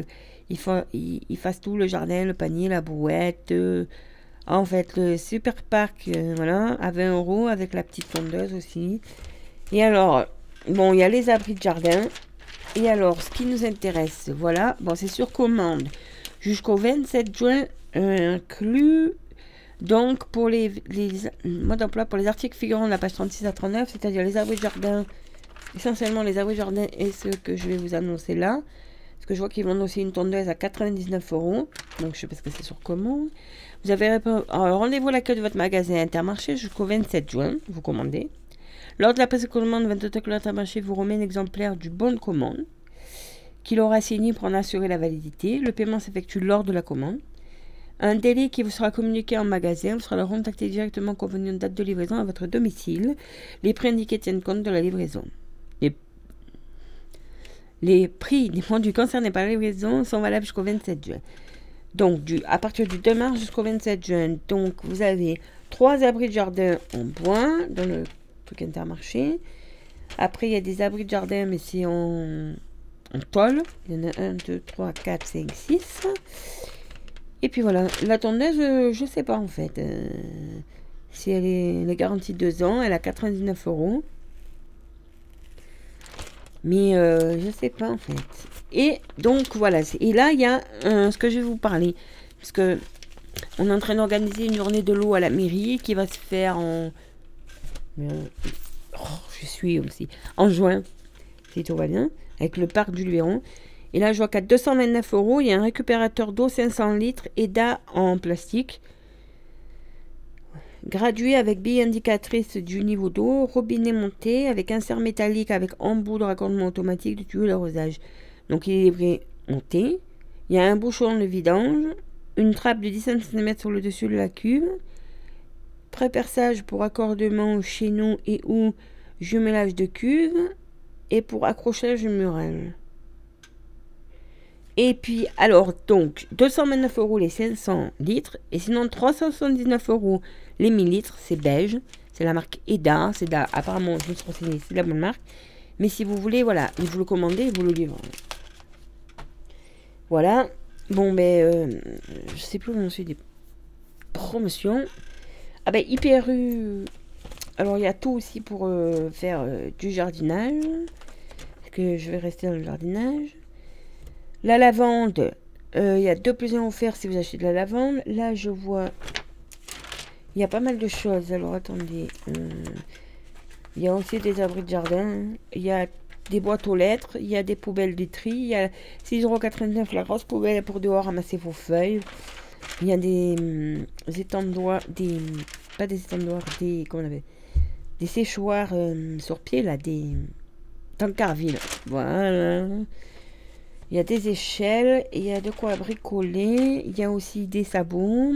ils, fassent tout le jardin, le panier, la brouette. Euh, en fait, le super parc, euh, voilà, à 20 euros avec la petite tondeuse aussi. Et alors, bon, il y a les abris de jardin. Et alors, ce qui nous intéresse, voilà, bon, c'est sur commande jusqu'au 27 juin inclus. Donc, pour les, les modes d'emploi, pour les articles figurant de la page 36 à 39, c'est-à-dire les abris de jardin, essentiellement les abris de jardin et ce que je vais vous annoncer là. Parce que je vois qu'ils vendent aussi une tondeuse à 99 euros. Donc, je sais pas ce que c'est sur commande. Vous avez rendez-vous à l'accueil de votre magasin Intermarché jusqu'au 27 juin. Vous commandez. Lors de la prise de commande, 22 Intermarché vous remet un exemplaire du bon de commande qu'il aura signé pour en assurer la validité. Le paiement s'effectue lors de la commande. Un délai qui vous sera communiqué en magasin vous sera contacté directement convenu une date de livraison à votre domicile. Les prix indiqués tiennent compte de la livraison. Les prix des produits concernés par la livraison sont valables jusqu'au 27 juin. Donc, à partir du 2 mars jusqu'au 27 juin, donc vous avez trois abris de jardin en bois dans le truc intermarché. Après, il y a des abris de jardin, mais c'est en, en toile. Il y en a 1, 2, 3, 4, 5, 6. Et puis voilà, la tondeuse, euh, je sais pas en fait. Euh, si elle est, elle est garantie 2 ans, elle a 99 euros. Mais euh, je sais pas en fait. Et donc voilà, et là il y a ce que je vais vous parler. Parce que on est en train d'organiser une journée de l'eau à la mairie qui va se faire en. Oh, je suis aussi. En juin, si tout va bien, avec le parc du Luéron. Et là, je vois qu'à 229 euros, il y a un récupérateur d'eau 500 litres EDA en plastique. Gradué avec bille indicatrice du niveau d'eau, robinet monté avec insert métallique avec embout de raccordement automatique du tuyau d'arrosage. Donc il est livré monté. Il y a un bouchon de vidange, une trappe de 10 cm sur le dessus de la cuve, préperçage pour accordement chez nous et ou jumelage de cuve et pour accrochage murale. Et puis, alors, donc, 229 euros les 500 litres. Et sinon, 379 euros les 1000 litres. C'est beige. C'est la marque EDA. C'est apparemment, je me suis renseigné, c'est la bonne marque. Mais si vous voulez, voilà, vous le commandez, vous le livrez. Voilà. Bon, ben, euh, je sais plus où on suit des promotions. Ah ben, IPRU. Alors, il y a tout aussi pour euh, faire euh, du jardinage. que je vais rester dans le jardinage. La lavande, il y a deux un offerts si vous achetez de la lavande. Là, je vois. Il y a pas mal de choses. Alors, attendez. Il y a aussi des abris de jardin. Il y a des boîtes aux lettres, il y a des poubelles de tri, il y a 6,89€ la grosse poubelle pour dehors ramasser vos feuilles. Il y a des, hum, étendoirs, des, pas des étendoirs, des, comment on avait, des séchoirs hum, sur pied, là, des tankarville. Voilà. Il y a des échelles, il y a de quoi bricoler, il y a aussi des sabots.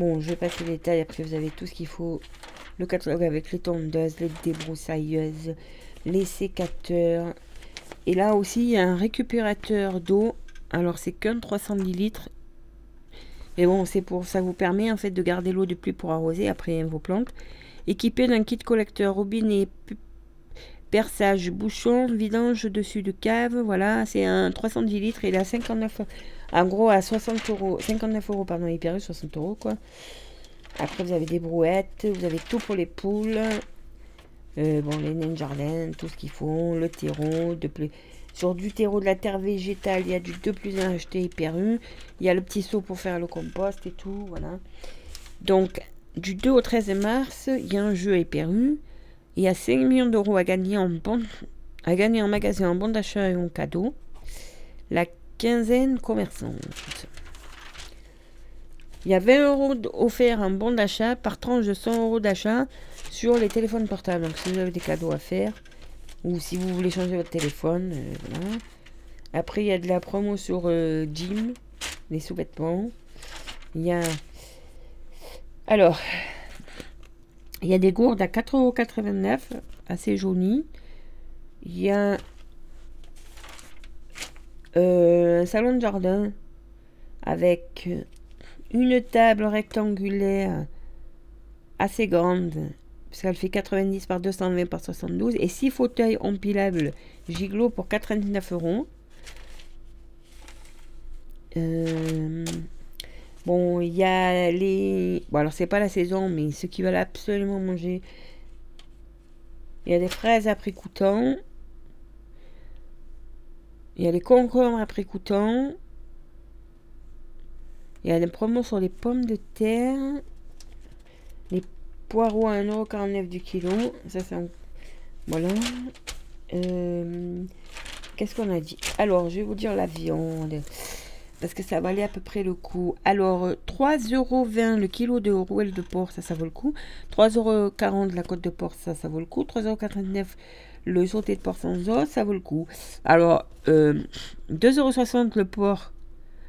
Bon, je vais passer les détails, après vous avez tout ce qu'il faut. Le catalogue avec les tondeuses, les débroussailleuses, les sécateurs. Et là aussi, il a un récupérateur d'eau. Alors, c'est qu'un 310 litres. Et bon, c'est pour ça vous permet en fait de garder l'eau de pluie pour arroser après vos plantes. Équipé d'un kit collecteur robinet, perçage, bouchon, vidange dessus de cave. Voilà, c'est un 310 litres. Il est à 59, en gros à 60 euros, 59 euros, pardon, est 60 euros quoi. Après, vous avez des brouettes, vous avez tout pour les poules. Euh, bon, les nains jardin, tout ce qu'ils font, le terreau, de plus. Sur du terreau de la terre végétale, il y a du 2 plus 1 acheté hyper Il y a le petit seau pour faire le compost et tout, voilà. Donc, du 2 au 13 mars, il y a un jeu hyper Il y a 5 millions d'euros à gagner en bon, à gagner en magasin en bon d'achat et en cadeau. La quinzaine commerçante. Il y a 20 euros offerts en bon d'achat par tranche de 100 euros d'achat sur les téléphones portables. Donc si vous avez des cadeaux à faire ou si vous voulez changer votre téléphone, euh, voilà. Après, il y a de la promo sur euh, Jim, les sous-vêtements. Il y a. Alors, il y a des gourdes à 4,89€, assez jolies. Il y a euh, salon de jardin avec une table rectangulaire assez grande, puisqu'elle fait 90 par 220 par 72, et 6 fauteuils empilables giglo pour 99 euros. Euh, bon, il y a les. Bon, alors c'est pas la saison, mais ceux qui veulent absolument manger. Il y a des fraises après coûtant. Il y a les concombres après coûtant. Il y a des promos sur les pommes de terre. Les poireaux à 1,49€ du kilo. Ça, c'est Voilà. Euh, qu'est-ce qu'on a dit? Alors, je vais vous dire la viande. Parce que ça valait à peu près le coup. Alors, 3,20€ le kilo de rouelle de porc, ça, ça vaut le coup. 3,40€ la côte de porc, ça, ça vaut le coup. 3,89€ le sauté de porc ça vaut le coup. Alors, euh, 2,60€ le porc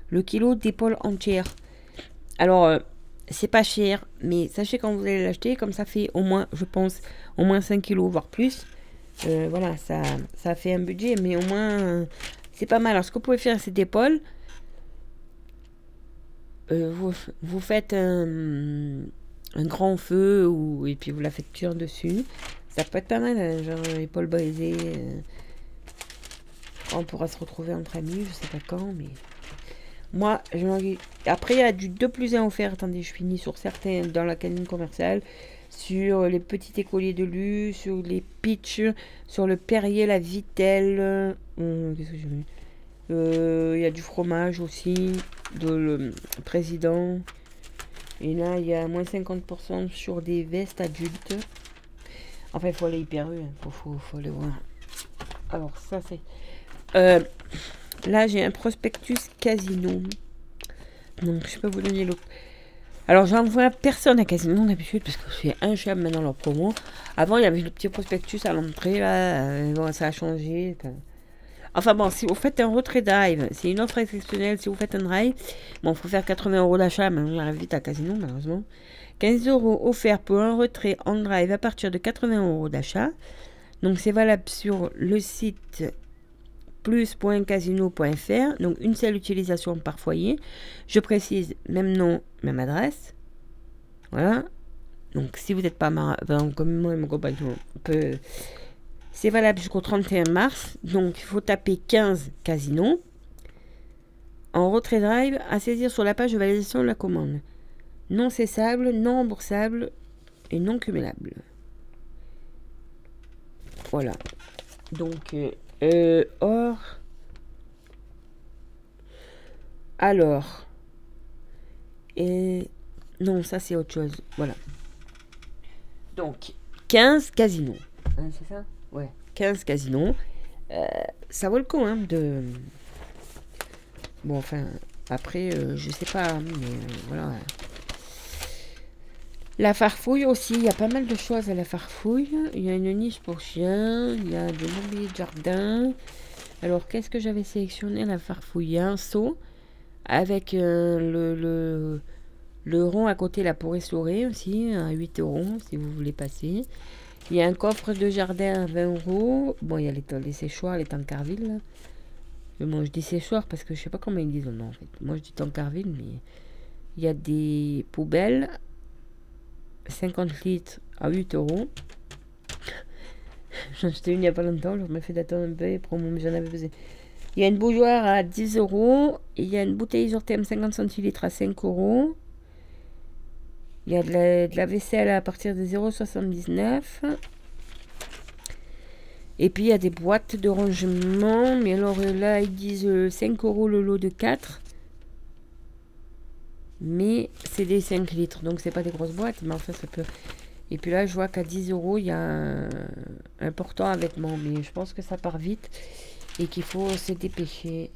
le kilo d'épaule entière. Alors, euh, c'est pas cher, mais sachez quand vous allez l'acheter, comme ça fait au moins, je pense, au moins 5 kilos, voire plus. Euh, voilà, ça, ça fait un budget, mais au moins, c'est pas mal. Alors, ce que vous pouvez faire, c'est d'épaule. Euh, vous, vous, faites un, un, grand feu ou, et puis vous la faites cuire dessus. Ça peut être pas mal, hein, genre épaule brisée. on pourra se retrouver entre amis, je sais pas quand, mais moi, je Après, il y a du 2 plus 1 offert. Attendez, je finis sur certains dans la canine commerciale. Sur les petits écoliers de lu, sur les pitchs, sur le Perrier, la Vitelle. Hum, qu'est-ce que j'ai mis euh, Il y a du fromage aussi, de le président. Et là, il y a moins 50% sur des vestes adultes. Enfin, il faut aller hyper il hein. faut, faut, aller voir. Alors, ça, c'est. Euh, Là, j'ai un prospectus Casino. Donc, je peux vous donner le. Alors, j'en vois personne à Casino d'habitude parce que c'est un chat maintenant leur promo. Avant, il y avait le petit prospectus à l'entrée là. Euh, bon, ça a changé. Enfin bon, si vous faites un retrait drive, c'est une offre exceptionnelle. Si vous faites un drive, bon, il faut faire 80 euros d'achat, mais on arrive vite à Casino, malheureusement. 15 euros offerts pour un retrait en drive à partir de 80 euros d'achat. Donc c'est valable sur le site plus.casino.fr, donc une seule utilisation par foyer. Je précise même nom, même adresse. Voilà. Donc si vous n'êtes pas comme moi et mon compagnon, peut... c'est valable jusqu'au 31 mars. Donc il faut taper 15 casino en retrait drive à saisir sur la page de validation de la commande. Non cessable, non remboursable et non cumulable. Voilà. Donc euh, euh, or. Alors. Et. Non, ça c'est autre chose. Voilà. Donc, 15 casinos. Hein, c'est ça? 15 casinos. Euh, ça vaut le coup hein, de. Bon, enfin, après, euh, je sais pas, mais euh, voilà. La farfouille aussi, il y a pas mal de choses à la farfouille. Il y a une niche pour chiens, il y a des mobiliers de jardin. Alors, qu'est-ce que j'avais sélectionné la farfouille? Il y a un seau avec le, le, rond à côté, la pour essorer aussi, à 8 euros si vous voulez passer. Il y a un coffre de jardin à 20 euros. Bon, il y a les, séchoirs, les tancarvilles. Moi, je dis séchoirs parce que je sais pas comment ils disent non, en fait. Moi, je dis tancarville, mais il y a des poubelles 50 litres à 8 euros. J'en ai acheté une il n'y a pas longtemps, je me fait d'attendre un peu et mon j'en avais besoin. Il y a une bougeoire à 10 euros. Il y a une bouteille isotherme 50 centilitres à 5 euros. Il y a de la, vaisselle à partir de 0,79. Et puis il y a des boîtes de rangement. Mais alors là, ils disent 5 euh, euros le lot de 4. Mais c'est des 5 litres. Donc c'est pas des grosses boîtes. Mais enfin, ça peut. Et puis là, je vois qu'à 10 euros, il y a un, un portant à vêtements. Mais je pense que ça part vite. Et qu'il faut se dépêcher.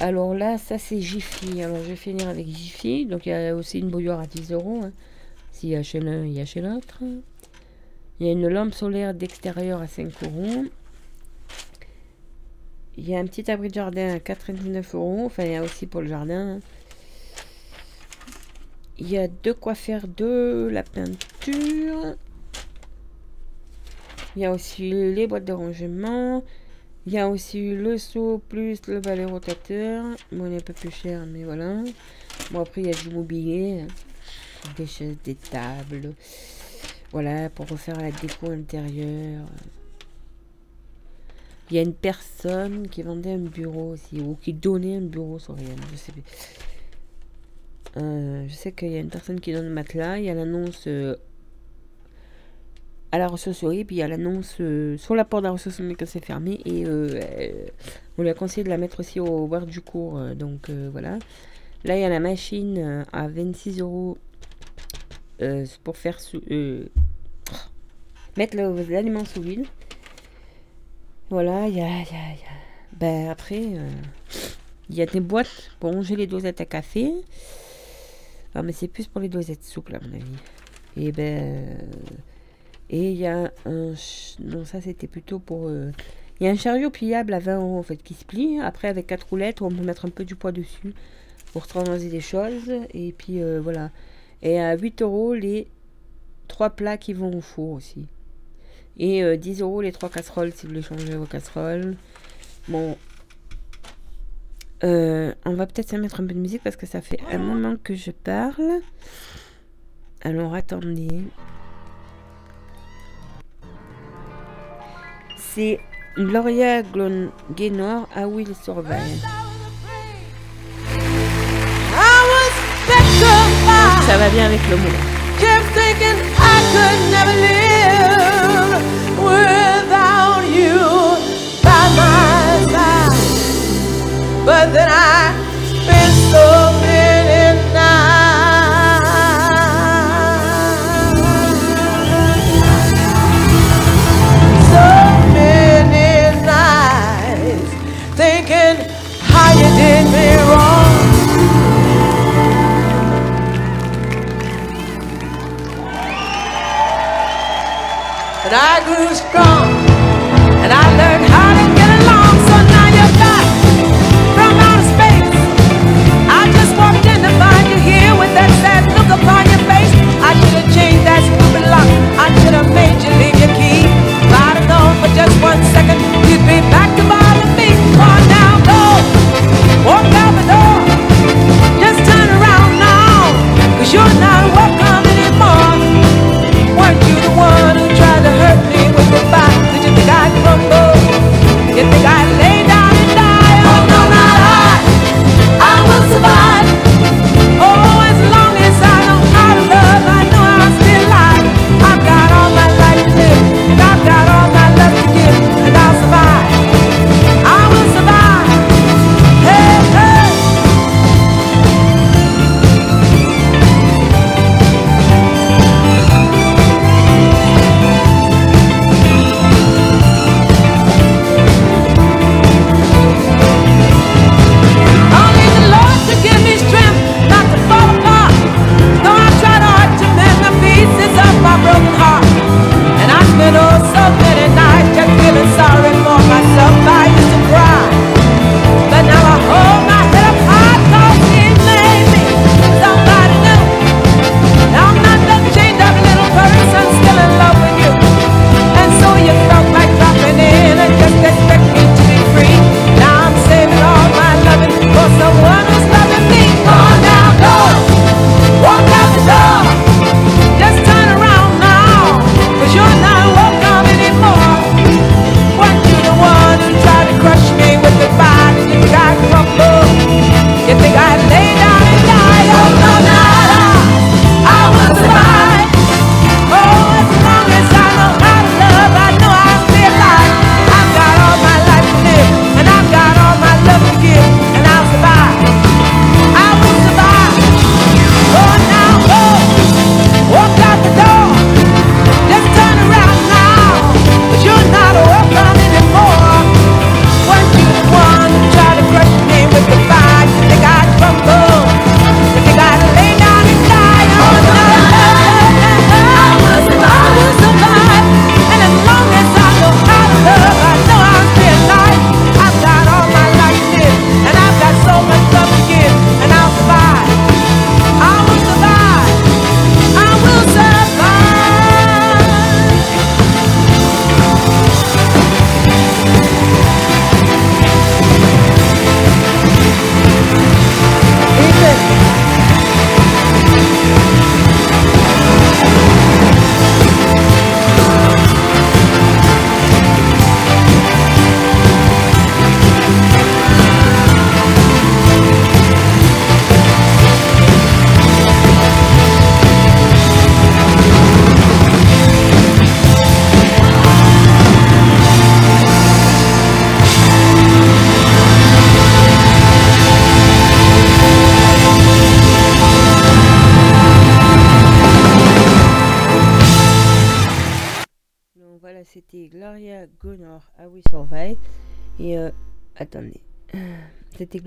Alors là, ça c'est Jiffy. Alors je vais finir avec Jiffy. Donc il y a aussi une bouilloire à 10 euros. Hein. S'il y a chez l'un, il y a chez l'autre. Il y a une lampe solaire d'extérieur à 5 euros. Il y a un petit abri de jardin à 99 euros. Enfin, il y a aussi pour le jardin. Il y a de quoi faire de la peinture. Il y a aussi les boîtes de rangement. Il y a aussi le seau plus le balai rotateur. Bon, il est un peu plus cher, mais voilà. Bon, après, il y a du mobilier. Des chaises, des tables. Voilà, pour refaire la déco intérieure. Il y a une personne qui vendait un bureau aussi, ou qui donnait un bureau sur rien, je sais. Euh, sais qu'il y a une personne qui donne le matelas. Il y a l'annonce euh, à la ressourcerie, puis il y a l'annonce euh, sur la porte de la ressourcerie que c'est fermé, et euh, on lui a conseillé de la mettre aussi au bord du cours, euh, donc voilà. Là, il y a la machine à 26 euros pour faire sous, mettre l'aliments sous vide. Voilà, il y a, y, y a, Ben après, il y a des boîtes pour ranger les dosettes à café. Ah, mais c'est plus pour les dosettes souples, à mon avis. Et ben et il y a un. Non, ça c'était plutôt pour. Euh, il y a un chariot pliable à 20 euros en fait qui se plie. Après, avec quatre roulettes, on peut mettre un peu du poids dessus pour transvaser des choses. Et puis euh, voilà. Et à 8 euros, les trois plats qui vont au four aussi. Et 10 euh, euros les trois casseroles si vous voulez changer vos casseroles. Bon. on va peut-être mettre un peu de musique parce que ça fait un moment que je parle. Alors attendez. C'est Gloria Gaynor, I Will Survive. Ça va bien avec le mot. But then I spent so But I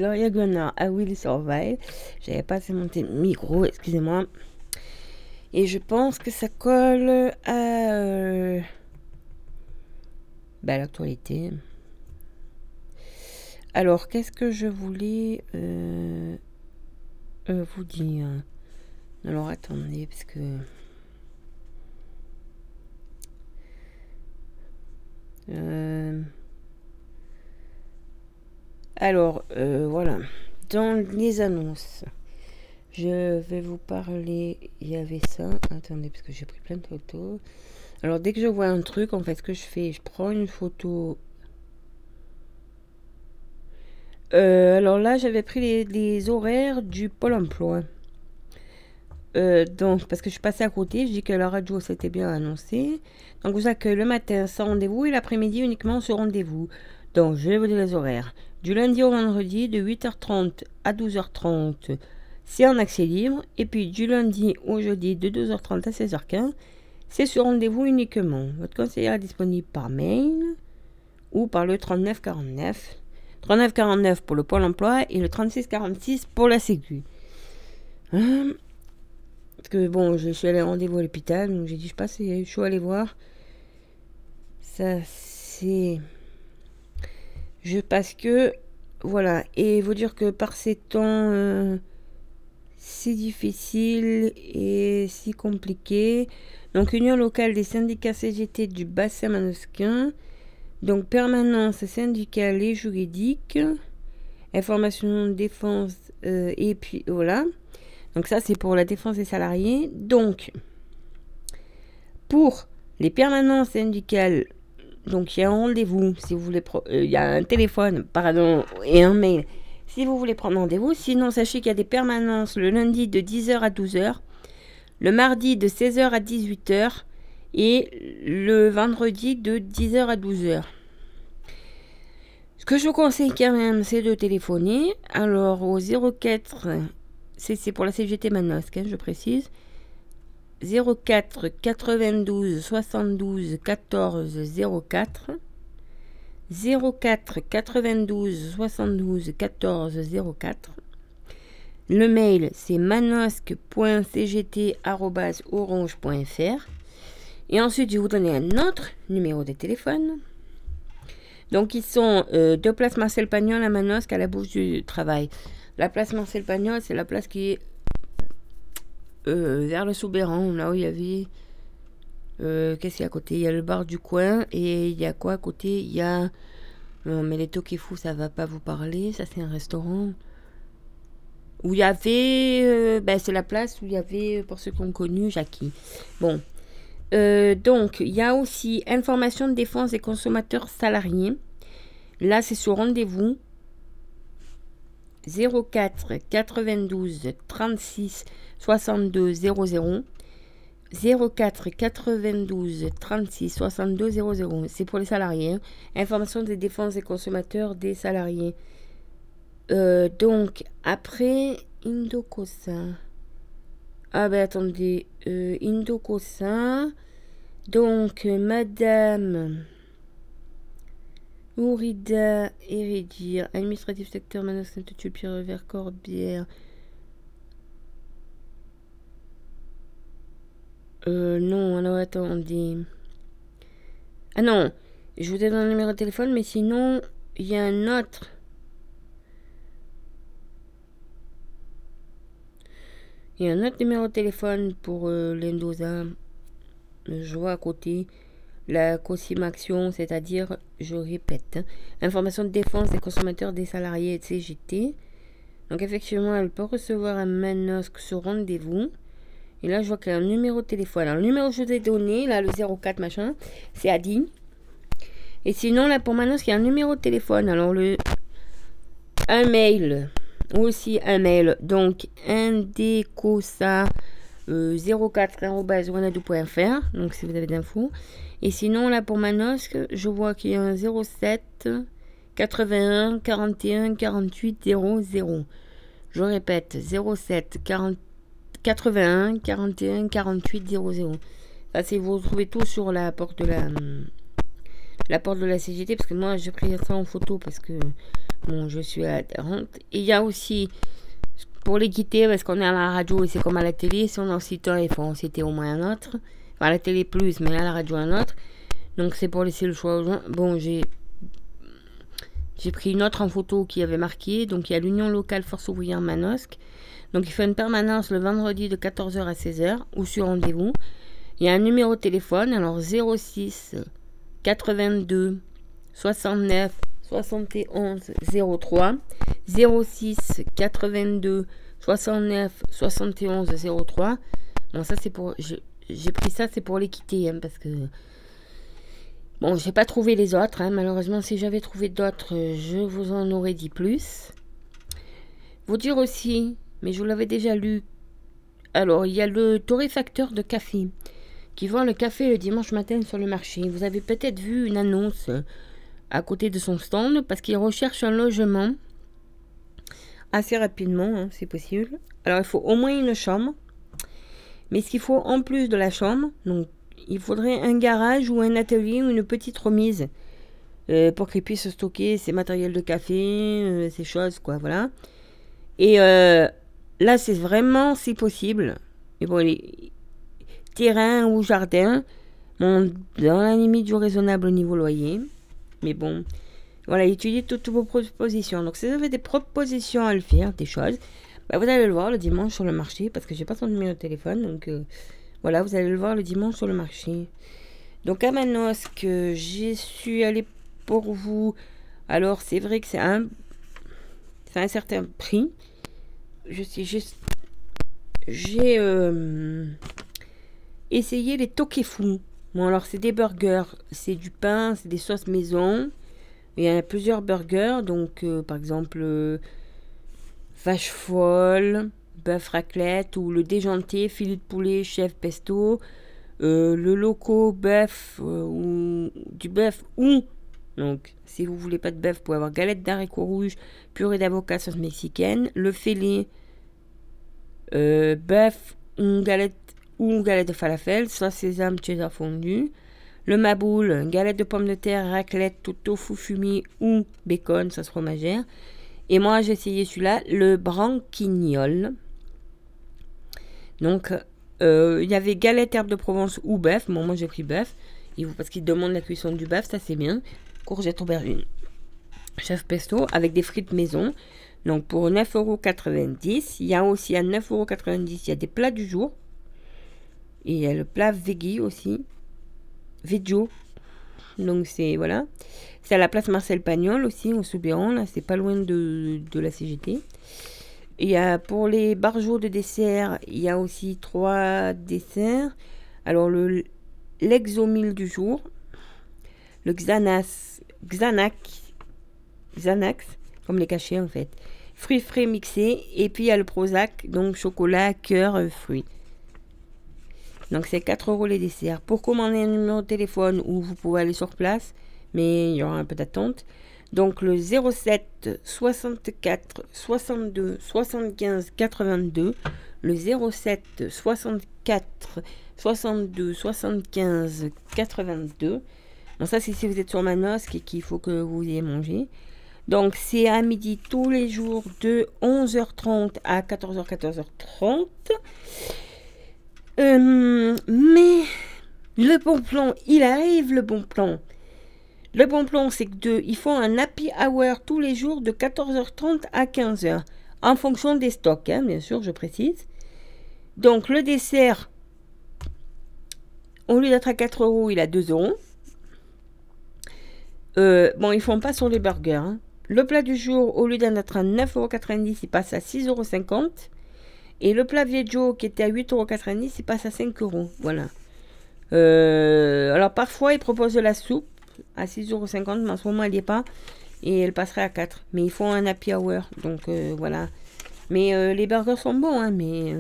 Gloria Gunnar à Will Survive. J'avais pas monté le micro, excusez-moi. Et je pense que ça colle à euh, bah, l'actualité. Alors, qu'est-ce que je voulais euh, euh, vous dire? Alors, attendez, parce que... alors, voilà. Dans les annonces, je vais vous parler. Il y avait ça. Attendez, parce que j'ai pris plein de photos. Alors, dès que je vois un truc, en fait, ce que je fais, je prends une photo euh, alors là, j'avais pris les, horaires du Pôle emploi. Euh, donc, parce que je suis passée à côté, je dis que la radio c'était bien annoncé. Donc, vous accueille le matin sans rendez-vous et l'après-midi uniquement sur rendez-vous. Donc, je vais vous dire les horaires. Du lundi au vendredi, de 8h30 à 12h30, c'est en accès libre. Et puis, du lundi au jeudi, de 12h30 à 16h15, c'est sur rendez-vous uniquement. Votre conseiller est disponible par mail ou par le 3949. 39,49 pour le Pôle emploi et le 36,46 pour la Sécu. Hein? Parce que bon, je suis allé rendez-vous à l'hôpital, donc j'ai dit je passe et je suis allé voir. Ça c'est. Je parce que voilà et vous dire que par ces temps euh, si difficile et si compliqué. Donc Union locale des syndicats CGT du bassin manosquin donc, permanence syndicale et juridique, information défense, euh, et puis voilà. Donc, ça, c'est pour la défense des salariés. Donc, pour les permanences syndicales, donc il y a un rendez-vous, si vous voulez, euh, il y a un téléphone, et un mail, si vous voulez prendre rendez-vous. Sinon, sachez qu'il y a des permanences le lundi de 10h à 12h, le mardi de 16h à 18h, et le vendredi de 10h à 12h. Ce que je vous conseille quand même, c'est de téléphoner. Alors au 04, c'est pour la CGT Manosque, hein, je précise. 04 92 72 14 04 04 92 72 14 04 le mail c'est manosque.cgt.orange.fr et ensuite, je vais vous donner un autre numéro de téléphone. Donc, ils sont euh, deux places Marcel Pagnol à Manosque à la bouche du travail. La place Marcel Pagnol, c'est la place qui est euh, vers le Soubéran, là où il y avait. Euh, qu'est-ce qu'il y a à côté? Il y a le bar du coin et il y a quoi à côté? Il y a. Non, mais les Tokefu, ça va pas vous parler. Ça, c'est un restaurant. Où il y avait. ben, c'est la place où il y avait, pour ceux qui ont connu, Jackie. Bon, euh, donc, il y a aussi information de défense des consommateurs salariés. Là, c'est sur rendez-vous. 04 92 36 62 00. 04 92 36 62 00. C'est pour les salariés. Hein. Information des défenses des consommateurs des salariés. Euh, donc, après Indocosa. Ah ben attendez, euh, Indocosa. Donc, euh, Madame Ourida Hérédir, administratif secteur Manos Sainte-Pierre vers Corbière. Euh, non, alors attendez. Ah non, je vous ai donné un numéro de téléphone, mais sinon, il y a un autre. Il y a un autre numéro de téléphone pour euh, l'Endosa. Je vois à côté la COSIMAction, c'est-à-dire, je répète, hein, information de défense des consommateurs, des salariés et CGT. Donc effectivement, elle peut recevoir un manosque sur rendez-vous. Et là, je vois qu'il y a un numéro de téléphone. Alors, le numéro que je vous ai donné, là, le 04 machin, c'est Adi. Et sinon, là, pour Manosque, il y a un numéro de téléphone. Alors, le... Un mail aussi un mail. Donc, indecosa 04.wanadou.fr. Euh, Donc, si vous avez d'infos. Et sinon, là, pour Manosque, je vois qu'il y a un 07 81 41 48 00. Je répète, 07 40, 81 41 48 00. Ça, c'est vous retrouvez tout sur la porte de la la porte de la CGT, parce que moi, j'ai pris ça en photo parce que bon, je suis adhérente. Et il y a aussi, pour les quitter, parce qu'on est à la radio et c'est comme à la télé, si on en cite un, il faut en citer au moins un autre. Enfin, à la télé plus, mais à la radio un autre. Donc c'est pour laisser le choix aux gens. Bon, j'ai j'ai pris une autre en photo qui avait marqué. Donc il y a l'Union locale Force ouvrière Manosque. Donc il fait une permanence le vendredi de 14h à 16h ou sur rendez-vous. Il y a un numéro de téléphone, alors 06 82 69 71 03 06 82 69 71 03 bon ça c'est pour j'ai pris ça c'est pour les quitter hein, parce que bon j'ai pas trouvé les autres hein. malheureusement si j'avais trouvé d'autres je vous en aurais dit plus vous dire aussi mais je vous l'avais déjà lu alors il y a le torréfacteur de café qui vend le café le dimanche matin sur le marché. Vous avez peut-être vu une annonce à côté de son stand parce qu'il recherche un logement assez rapidement, hein, c'est possible. Alors il faut au moins une chambre. Mais ce qu'il faut en plus de la chambre, donc il faudrait un garage ou un atelier ou une petite remise euh, pour qu'il puisse stocker ses matériels de café, euh, ces choses, quoi, voilà. Et là, c'est vraiment, si possible. Mais bon, terrain ou jardin, dans la limite du raisonnable au niveau loyer. Mais bon, voilà, étudiez toutes, vos propositions. Donc, si vous avez des propositions à le faire, des choses, bah, vous allez le voir le dimanche sur le marché, parce que j'ai pas son numéro de téléphone. Donc, euh, voilà, vous allez le voir le dimanche sur le marché. Donc, à Manosque, j'y suis allé pour vous? Alors, c'est vrai que c'est un, certain prix. Je suis juste. J'ai. Euh, essayez les tokefu. Bon, alors c'est des burgers, c'est du pain, c'est des sauces maison. Il y a plusieurs burgers, donc euh, par exemple euh, vache folle, bœuf raclette ou le déjanté, filet de poulet, chef pesto, euh, le loco bœuf ou du bœuf ou donc si vous voulez pas de bœuf, vous pouvez avoir galette d'haricots rouges, purée d'avocat sauce mexicaine, le filet bœuf ou galette ou galette de falafel, soit sésame, cheddar fondu. Le maboule, galette de pommes de terre, raclette, tout tofu fumé ou bacon, sauce fromagère. Et moi, j'ai essayé celui-là, le branquignol. Donc, euh, il y avait galette herbe de Provence ou bœuf. Bon, moi, j'ai pris bœuf. Parce qu'il demande la cuisson du bœuf, ça c'est bien. Courgette aubergine. Chef pesto avec des frites maison. Donc, pour 9,90€. Il y a aussi à 9,90€, il y a des plats du jour. Et il y a le plat veggie aussi. Veggio. Donc c'est voilà. C'est à la place Marcel Pagnol aussi, au Soubéran. Là, c'est pas loin de, la CGT. Il y a pour les barjots de dessert, il y a aussi trois desserts. Alors le l'exomil du jour, le Xanas, Xanax, Xanax, comme les cachets en fait. Fruits frais mixés. Et puis il y a le Prozac, donc chocolat, cœur, fruits. Donc c'est 4 euros les desserts. Pour commander un numéro de téléphone où vous pouvez aller sur place, mais il y aura un peu d'attente. Donc le 07 64 62 75 82. Le 07 64 62 75 82. Donc ça c'est si vous êtes sur Manosque et qu'il faut que vous ayez mangé. Donc c'est à midi tous les jours de 11h30 à 14h 14h30. Euh, mais le bon plan, il arrive le bon plan. Le bon plan, c'est que ils font un happy hour tous les jours de 14h30 à 15h, en fonction des stocks, hein, bien sûr, je précise. Donc le dessert, au lieu d'être à 4 euros, il a 2 euros. Euh, bon, ils font pas sur les burgers. Hein. Le plat du jour, au lieu d'être à 9,90 euros, il passe à 6,50 euros. Et le plat Viejo qui était à 8,90€, il passe à 5 euros. Voilà. Euh, alors parfois, ils proposent de la soupe à 6,50€, mais en ce moment, elle n'y est pas. Et elle passerait à 4. Mais ils font un happy hour. Donc euh, voilà. Mais euh, les burgers sont bons, hein, mais.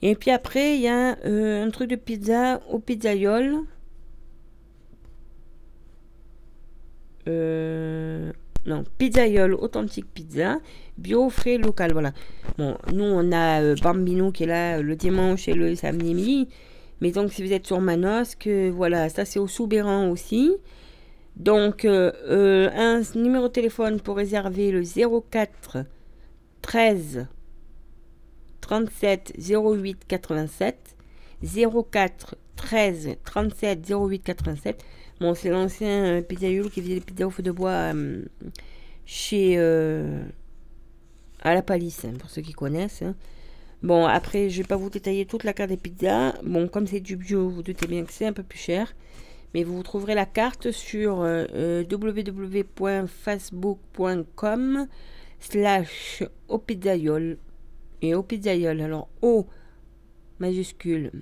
Et puis après, il y a un truc de pizza au pizzaiole. Euh non, Pizzaiole Authentique Pizza, bio, frais, local, voilà. Bon, nous, on a euh, Bambino qui est là euh, le dimanche et le samedi midi, Mais donc, si vous êtes sur Manosque, voilà, ça c'est au Soubéran aussi. Donc, euh, euh, un numéro de téléphone pour réserver le 04 13 37 08 87. 04 13 37 08 87. Bon, c'est l'ancien pizzaïolo qui faisait les pizzas au feu de bois chez. à la palisse, hein, pour ceux qui connaissent. Hein. Bon, après, je vais pas vous détailler toute la carte des pizzas. Bon, comme c'est du bio, vous doutez bien que c'est un peu plus cher. Mais vous trouverez la carte sur euh, euh, www.facebook.com slash opizzaiol. Et opizzaiol, alors O majuscule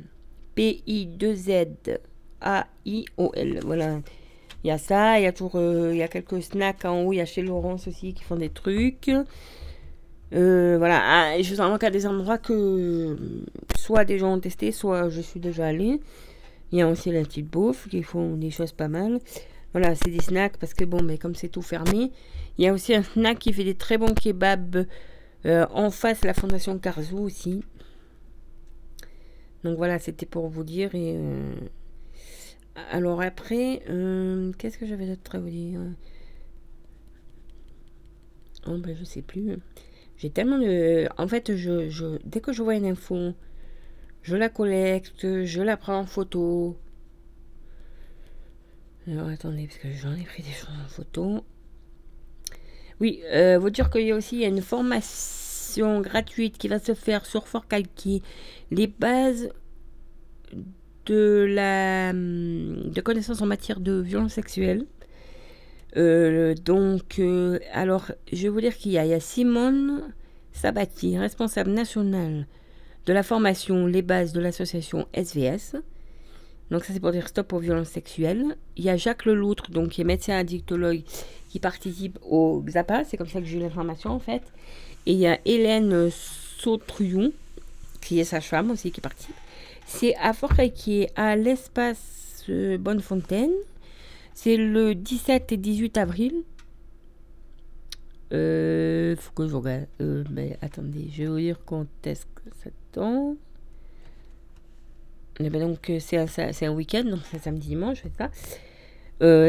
P-I-2-Z-A-I-O-L. Voilà. Il y a ça, il y a, toujours, euh, il y a quelques snacks en haut. Il y a chez Laurence aussi qui font des trucs. Euh, voilà, ah, je vous en manque à des endroits que soit des gens ont testé, soit je suis déjà allé. Il y a aussi la petite bouffe qui font des choses pas mal. Voilà, c'est des snacks parce que bon, mais comme c'est tout fermé, il y a aussi un snack qui fait des très bons kebabs euh, en face la fondation Carzou aussi. Donc voilà, c'était pour vous dire. Et euh, alors après, qu'est-ce que j'avais d'autre à vous dire? Oh ben je sais plus. J'ai tellement de. En fait, dès que je vois une info, je la collecte, je la prends en photo. Alors attendez, parce que j'en ai pris des choses en photo. Oui, euh, vous dire qu'il y a aussi une formation gratuite qui va se faire sur Fort. Les bases de la de connaissances en matière de violence sexuelle. Euh, donc, euh, alors, je vais vous dire qu'il y a, Simone Sabati, responsable nationale de la formation Les bases de l'association SVS. Donc, ça, c'est pour dire stop aux violences sexuelles. Il y a Jacques Leloutre, donc, qui est médecin addictologue, qui participe au XAPA. C'est comme ça que j'ai eu l'information, en fait. Et il y a Hélène Sautrouillon, qui est sage-femme aussi, qui participe. C'est à fort qui est à l'espace euh, Bonnefontaine. C'est le 17 et 18 avril. Euh, faut que je regarde. Euh, mais attendez, je vais vous dire quand est-ce que ça tombe. Eh ben donc euh, c'est un, week-end, donc c'est samedi dimanche, fais ça.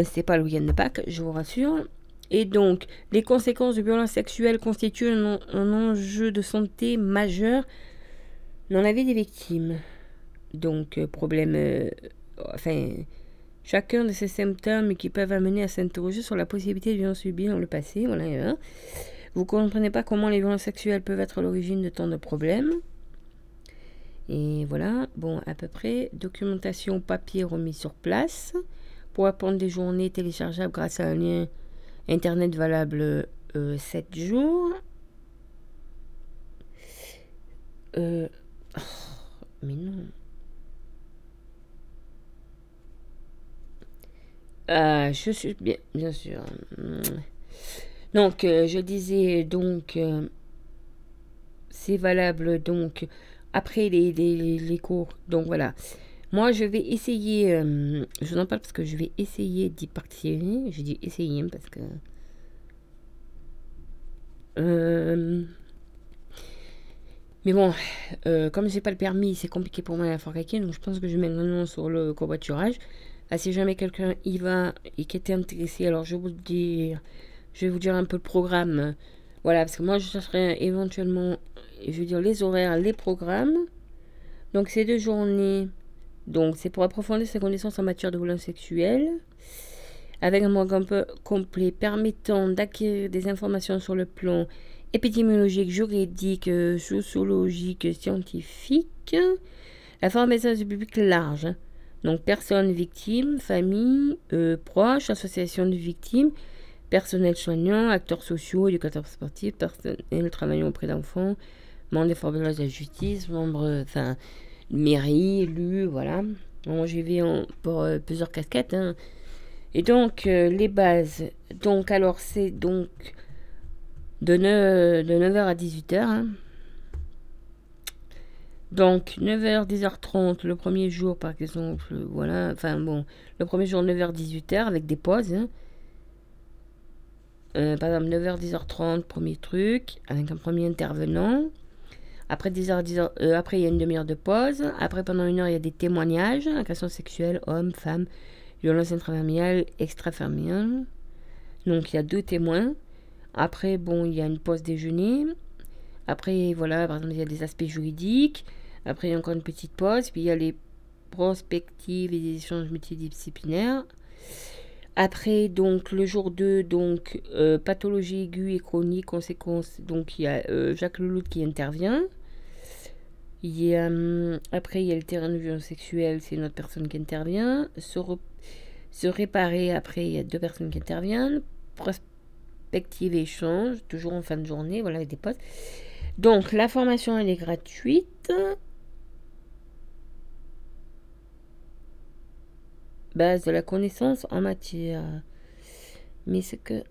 C'est pas le week-end de Pâques, je vous rassure. Et donc, les conséquences de violences sexuelles constituent un, un enjeu de santé majeur dans la vie des victimes. Donc, euh, problème, euh, enfin, Chacun de ces symptômes qui peuvent amener à s'interroger sur la possibilité de violences subies dans le passé. Voilà, Vous ne comprenez pas comment les violences sexuelles peuvent être l'origine de tant de problèmes. Et voilà, bon, à peu près. Documentation papier remis sur place. Pour apprendre des journées téléchargeables grâce à un lien internet valable 7 euh, jours. Euh, oh, mais non. Euh, je suis bien, bien sûr. Donc, euh, je disais donc, euh, c'est valable donc après les, les, cours. Donc voilà. Moi, je vais essayer. je vous en parle parce que je vais essayer d'y participer. Je dis essayer parce que. Mais bon, comme j'ai pas le permis, c'est compliqué pour moi à faire donc je pense que je mettre nom sur le covoiturage. Ah, si jamais quelqu'un y va et qui était intéressé, alors je vais vous dire, je vais vous dire un peu le programme. Voilà, parce que moi je chercherai éventuellement, je veux dire les horaires, les programmes. Donc c'est deux journées. Donc c'est pour approfondir ses connaissances en matière de violence sexuelle. Avec un programme complet permettant d'acquérir des informations sur le plan épidémiologique, juridique, sociologique, scientifique. La formation du public large. Donc personnes victimes, familles, euh, proches, associations de victimes, personnel soignant, acteurs sociaux, éducateurs sportifs, personnel travaillant auprès d'enfants, membres des forces de la justice, membres, enfin, mairie, élus, voilà. Bon, j'y vais pour euh, plusieurs casquettes. Hein. Et donc, euh, les bases. Donc, alors, c'est donc de, 9, de 9h à 18h. Donc 9h, 10h30 le premier jour par exemple, voilà, enfin bon, le premier jour 9h, 18h avec des pauses. Hein. Euh, par exemple 9h, 10h30, premier truc, avec un premier intervenant. Après 10 heures, 10 heures euh, après il y a une demi-heure de pause. Après pendant une heure il y a des témoignages, agressions sexuelles, hommes, femmes, violence intrafamiliale, extrafamiliale. Donc il y a deux témoins. Après bon il y a une pause déjeuner. Après voilà par exemple il y a des aspects juridiques. Après il y a encore une petite pause. Puis il y a les prospectives et des échanges multidisciplinaires. Après, donc, le jour 2, donc, euh, pathologie aiguë et chronique, conséquence, donc, il y a euh, Jacques Leloup qui intervient. Il y a, hum, après, il y a le terrain de violence sexuelle, c'est une autre personne qui intervient. Se, se réparer, après, il y a deux personnes qui interviennent. Et échange, toujours en fin de journée, voilà, avec des postes. Donc, la formation, elle est gratuite. base de la connaissance en matière. Mais ce que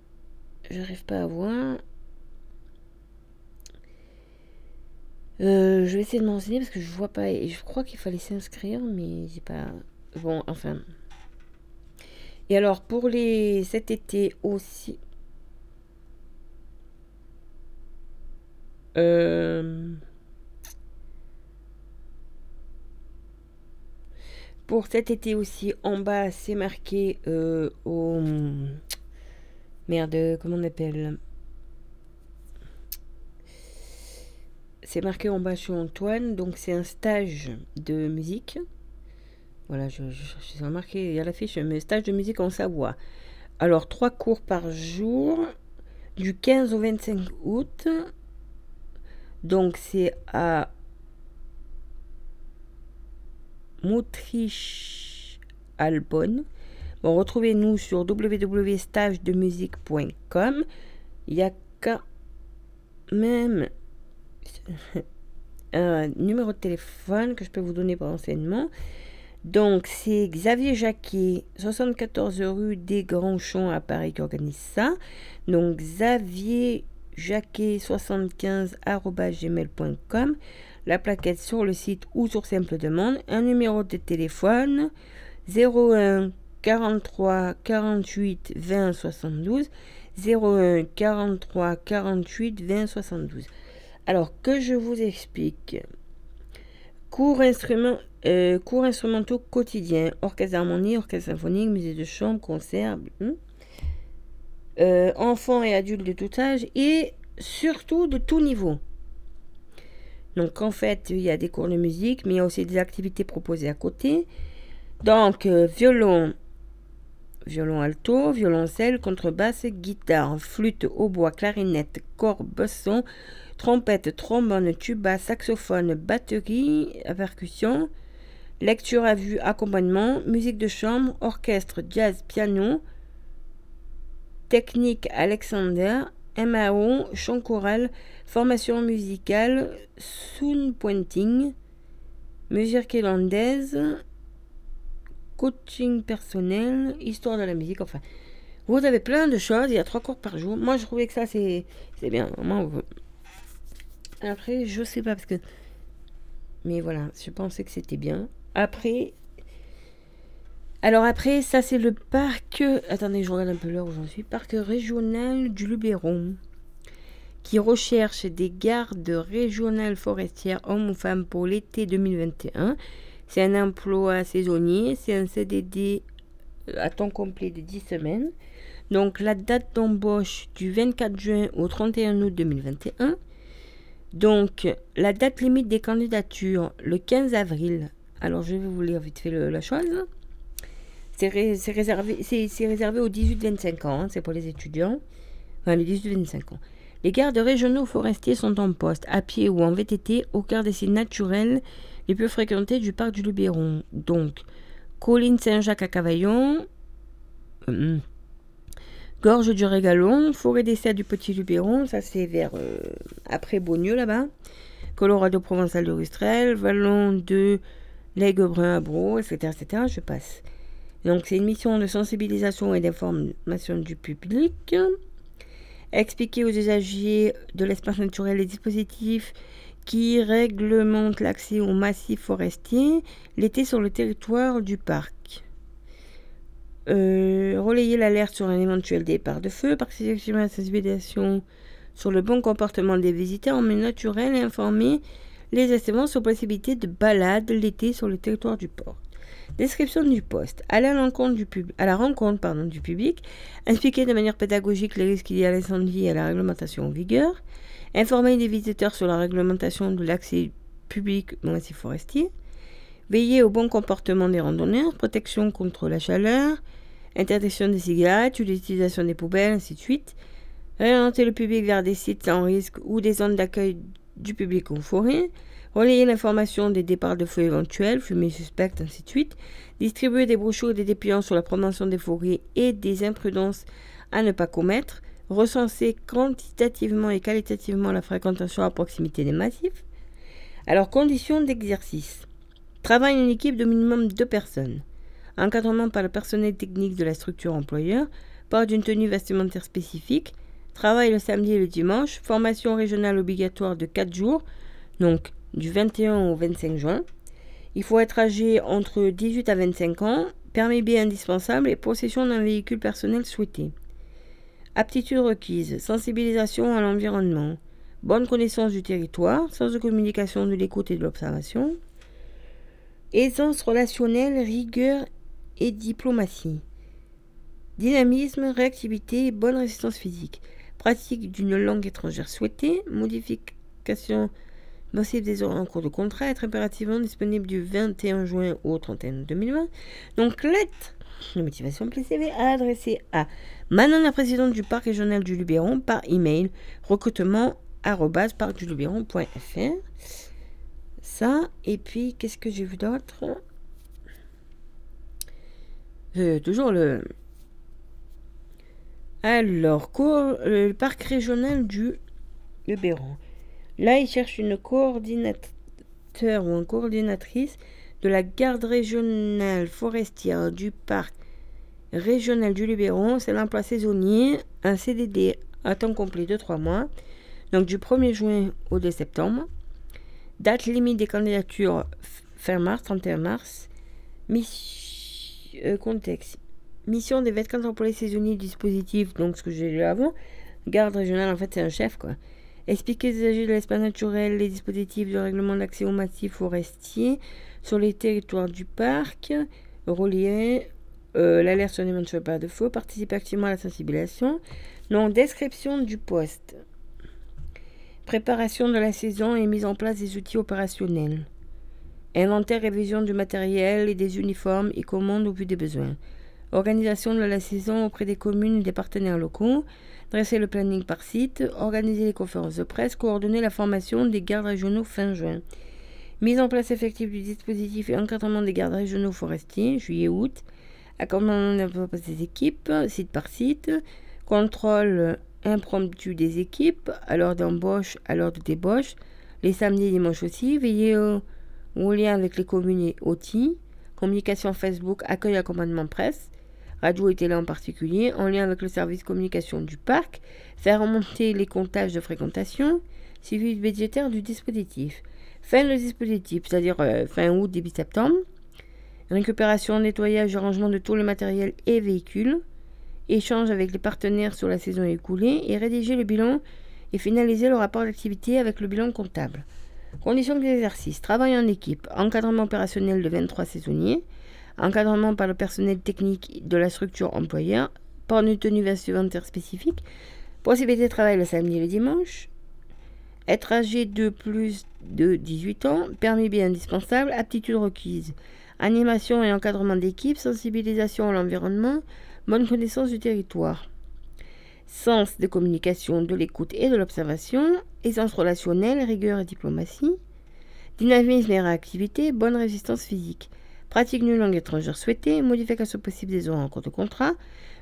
j'arrive pas à voir. Euh, je vais essayer de m'enseigner parce que je vois pas. Et je crois qu'il fallait s'inscrire, mais j'ai pas. Bon, enfin. Et alors pour les cet été aussi. Euh, Pour cet été aussi, en bas, c'est marqué euh, au. Merde, comment on appelle? C'est marqué en bas chez Antoine, donc c'est un stage de musique. Voilà, je, je, je il y a l'affiche, mais stage de musique en Savoie. Alors, trois cours par jour, du 15 au 25 août. Donc, c'est à Moutriche Albonne. Bon, retrouvez-nous sur www.stagedemusique.com. Il y a quand même un numéro de téléphone que je peux vous donner pour enseignement. Donc, c'est Xavier Jacquet, 74 rue des Grands Champs à Paris, qui organise ça. Donc, Xavier Jacquet 75 gmail.com la plaquette sur le site ou sur simple demande, un numéro de téléphone 01 43 48 20 72 01 43 48 20 72. Alors que je vous explique? Cours, instrument, euh, instrumentaux quotidiens, orchestre d'harmonie, orchestre symphonique, musée de chambre, concert, hmm? Euh, enfants et adultes de tout âge et surtout de tout niveau. Donc en fait, il y a des cours de musique, mais il y a aussi des activités proposées à côté. Donc euh, violon, violon alto, violoncelle, contrebasse, guitare, flûte, hautbois, clarinette, corps, basson, trompette, trombone, tuba, saxophone, batterie, percussion, lecture à vue, accompagnement, musique de chambre, orchestre, jazz, piano, technique Alexander, MAO, chant choral, formation musicale, sound pointing, musique irlandaise, coaching personnel, histoire de la musique, enfin. Vous avez plein de choses, il y a trois cours par jour. Moi, je trouvais que ça, c'est bien. Après, je sais pas, parce que... Mais voilà, je pensais que c'était bien. Après... Alors après, ça, c'est le parc... Attendez, je regarde un peu l'heure où j'en suis. Parc régional du Luberon qui recherche des gardes régionales forestières hommes ou femmes pour l'été 2021. C'est un emploi saisonnier, c'est un CDD euh, à temps complet de 10 semaines. Donc la date d'embauche du 24 juin au 31 août 2021. Donc la date limite des candidatures le 15 avril. Alors je vais vous lire vite fait la chose. C'est réservé, réservé aux 18-25 ans, hein, c'est pour les étudiants. Les 18-25 ans. Les gardes régionaux forestiers sont en poste, à pied ou en VTT, au cœur des sites naturels les plus fréquentés du parc du Luberon. Donc, Colline Saint-Jacques à Cavaillon, euh, Gorge du Régalon, Forêt des Serres du Petit Luberon, ça c'est vers euh, après Beaunieu là-bas, Colorado Provençal de Rustrel, Vallon de l'Aiguebrun à Bro, etc., etc. Je passe. Donc, c'est une mission de sensibilisation et d'information du public expliquer aux usagers de l'espace naturel les dispositifs qui réglementent l'accès aux massifs forestiers l'été sur le territoire du parc. Euh, relayer l'alerte sur un éventuel départ de feu, à la sensibilisation sur le bon comportement des visiteurs en milieu naturel et informer les estimances aux possibilités de balade l'été sur le territoire du port. Description du poste. Aller à, la rencontre du public, expliquer de manière pédagogique les risques liés à l'incendie et à la réglementation en vigueur, informer les visiteurs sur la réglementation de l'accès public au massif forestier, veiller au bon comportement des randonneurs, protection contre la chaleur, interdiction des cigarettes ou l'utilisation des poubelles, ainsi de suite, réorienter le public vers des sites sans risque ou des zones d'accueil du public en forêt, relayer l'information des départs de feu éventuels, fumée suspecte, ainsi de suite, distribuer des brochures et des dépliants sur la prévention des forêts et des imprudences à ne pas commettre, recenser quantitativement et qualitativement la fréquentation à proximité des massifs. Alors, conditions d'exercice. Travail en équipe de minimum deux personnes. Encadrement par le personnel technique de la structure employeur, port d'une tenue vestimentaire spécifique, travail le samedi et le dimanche, formation régionale obligatoire de 4 jours, donc du 21 au 25 juin. Il faut être âgé entre 18 à 25 ans, permis B indispensable et possession d'un véhicule personnel souhaité. Aptitude requise, sensibilisation à l'environnement, bonne connaissance du territoire, sens de communication de l'écoute et de l'observation, aisance relationnelle, rigueur et diplomatie, dynamisme, réactivité, bonne résistance physique, pratique d'une langue étrangère souhaitée, modification possible des horaires en cours de contrat, être impérativement disponible du 21 juin au 31 2020. Donc, lettre de motivation PCV à adresser à Manon, la présidente du parc régional du Luberon, par email recrutement parcduluberon.fr. Ça, et puis, qu'est-ce que j'ai vu d'autre? Euh, Toujours le. Alors, le parc régional du Luberon. Là, il cherche une coordinateur ou une coordinatrice de la garde régionale forestière du parc régional du Luberon. C'est l'emploi saisonnier, un CDD à temps complet de 3 mois, donc du 1er juin au 2 septembre. Date limite des candidatures fin mars, 31 mars. Miss- euh, contexte. Mission des 24 employés saisonniers dispositif, donc ce que j'ai lu avant. Garde régionale, en fait, c'est un chef, quoi. Expliquer les usagers de l'espace naturel, les dispositifs de règlement d'accès aux massifs forestiers sur les territoires du parc, relier euh, l'alerte sur les éventuels pas de feu, participer activement à la sensibilisation. Donc, description du poste. Préparation de la saison et mise en place des outils opérationnels. Inventaire et révision du matériel et des uniformes et commande au vu des besoins. Organisation de la saison auprès des communes et des partenaires locaux. Dresser le planning par site. Organiser les conférences de presse. Coordonner la formation des gardes régionaux fin juin. Mise en place effective du dispositif et encadrement des gardes régionaux forestiers, juillet-août. Accompagnement des équipes, site par site. Contrôle impromptu des équipes, à l'heure d'embauche, à l'heure de débauche. Les samedis et dimanches aussi. Veiller au, au lien avec les communes et outils. Communication Facebook, accueil accompagnement presse. Radio et télé en particulier, en lien avec le service communication du parc. Faire remonter les comptages de fréquentation. Suivi budgétaire du dispositif. Fin du dispositif, c'est-à-dire euh, fin août, début septembre. Récupération, nettoyage et rangement de tout le matériel et véhicules. Échange avec les partenaires sur la saison écoulée et rédiger le bilan et finaliser le rapport d'activité avec le bilan comptable. Conditions d'exercice. Travail en équipe. Encadrement opérationnel de 23 saisonniers. Encadrement par le personnel technique de la structure employeur. Port de tenue vestimentaire spécifique. Possibilité de travail le samedi et le dimanche. Être âgé de plus de 18 ans. Permis bien indispensable. Aptitude requise. Animation et encadrement d'équipe. Sensibilisation à l'environnement. Bonne connaissance du territoire. Sens de communication, de l'écoute et de l'observation. Essence relationnelle, rigueur et diplomatie. Dynamisme et réactivité. Bonne résistance physique. Pratique d'une langue étrangère souhaitée. Modification possible des horaires en cours de contrat.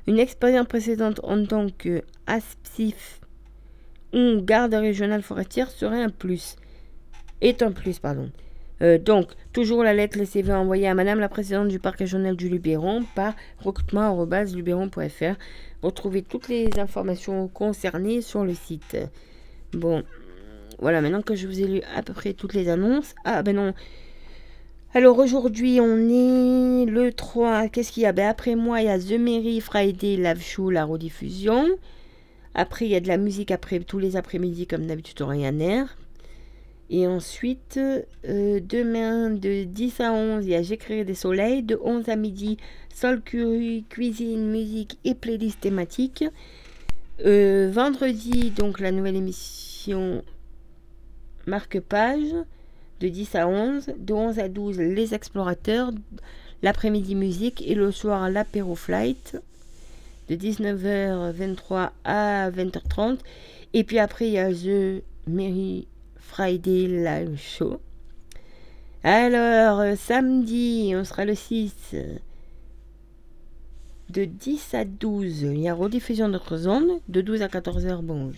Une expérience précédente en tant que ASPSIF ou garde régionale forestière serait un plus. Est un plus, pardon. Euh, donc, toujours la lettre, le CV envoyé à Madame la Présidente du Parc régional du Luberon par recrutement.luberon.fr. Retrouvez toutes les informations concernées sur le site. Bon, voilà, maintenant que je vous ai lu à peu près toutes les annonces. Ah ben non. Alors aujourd'hui, on est le 3. Qu'est-ce qu'il y a? Ben après moi, il y a The Mary Friday Live Show, la rediffusion. Après, il y a de la musique après tous les après-midi, comme d'habitude, au Ryanair. Et ensuite, euh, demain de 10 à 11, il y a J'écrirai des soleils. De 11 à midi, sol curry, cuisine, musique et playlist thématique. Euh, vendredi, donc la nouvelle émission Marque-Page de 10 à 11. De 11 à 12, Les Explorateurs. L'après-midi, musique. Et le soir, l'apéro flight. De 19h23 à 20h30. Et puis après, il y a The Mary Friday Live Show. Alors, samedi, on sera le 6. De 10 à 12, il y a rediffusion d'autres zones. De 12 à 14h, bon,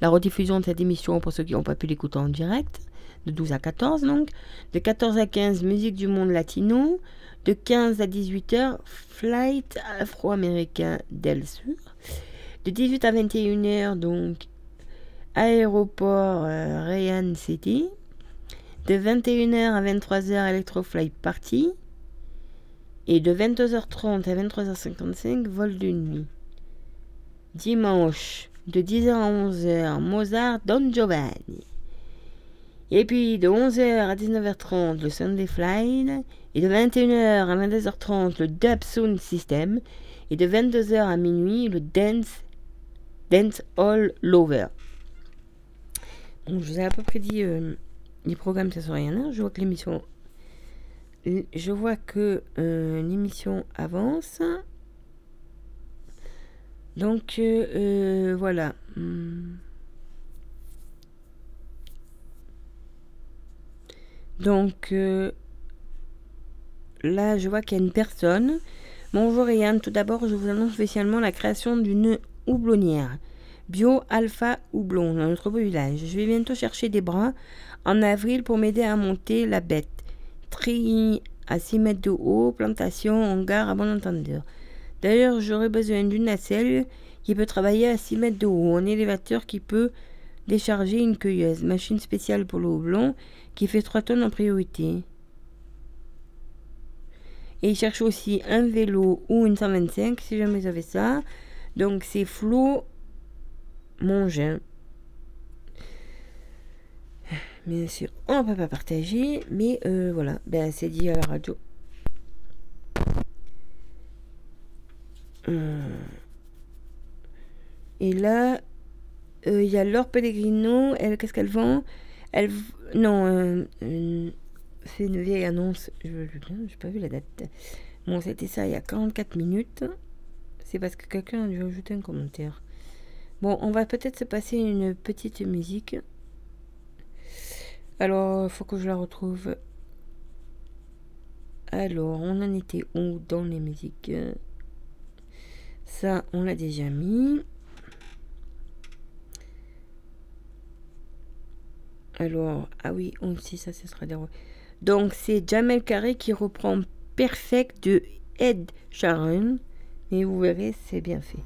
la rediffusion de cette émission pour ceux qui n'ont pas pu l'écouter en direct. De 12 à 14, donc. De 14 à 15, musique du monde latino. De 15 à 18h, flight afro-américain d'El Sur. De 18 à 21h, donc, aéroport euh, Rayan City. De 21h à 23h, Electroflight Party. Et de 22h30 à 23h55, vol de nuit. Dimanche, de 10h à 11h, Mozart Don Giovanni. Et puis de 11h à 19h30, le Sunday Flight. Et de 21h à 22h30, le Dub Sound System. Et de 22h à minuit, le Dance, Dance All Lover. je vous ai à peu près dit euh, les programmes, ça sera rien. Je vois que l'émission. Je vois que euh, l'émission avance. Donc euh, voilà. Hmm. Donc là, je vois qu'il y a une personne. Bonjour Yann, tout d'abord, je vous annonce spécialement la création d'une houblonnière. Bio Alpha Houblon dans notre beau village. Je vais bientôt chercher des bras en avril pour m'aider à monter la bête. Tri à 6 mètres de haut, plantation, hangar à bon entendeur. D'ailleurs, j'aurais besoin d'une nacelle qui peut travailler à 6 mètres de haut, un élévateur qui peut décharger une cueilleuse, machine spéciale pour le houblon qui fait 3 tonnes en priorité. Et il cherche aussi un vélo ou une 125 si jamais vous avez ça. Donc c'est Flo Mongin. Bien sûr, on ne peut pas partager, mais euh, voilà, ben, c'est dit à la radio. Hum. Et là, euh, il y a Laure Pellegrino. Elle, qu'est-ce qu'elle vend? Elle, non, euh, c'est une vieille annonce. Je n'ai pas vu la date. Bon, c'était ça il y a 44 minutes. C'est parce que quelqu'un a dû ajouter un commentaire. Bon, on va peut-être se passer une petite musique. Alors, il faut que je la retrouve. Alors, on en était où dans les musiques? Ça, on l'a déjà mis. Alors, ah oui, on sait ça, ce sera des... Donc, c'est Jamel Carré qui reprend Perfect de Ed Sharon. Et vous verrez, c'est bien fait.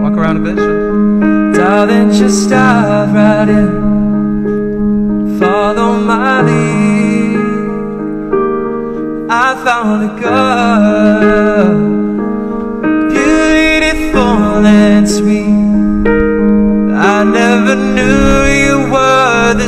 Walk around a bit. Darling, just dive right in. Follow my lead. I found a girl,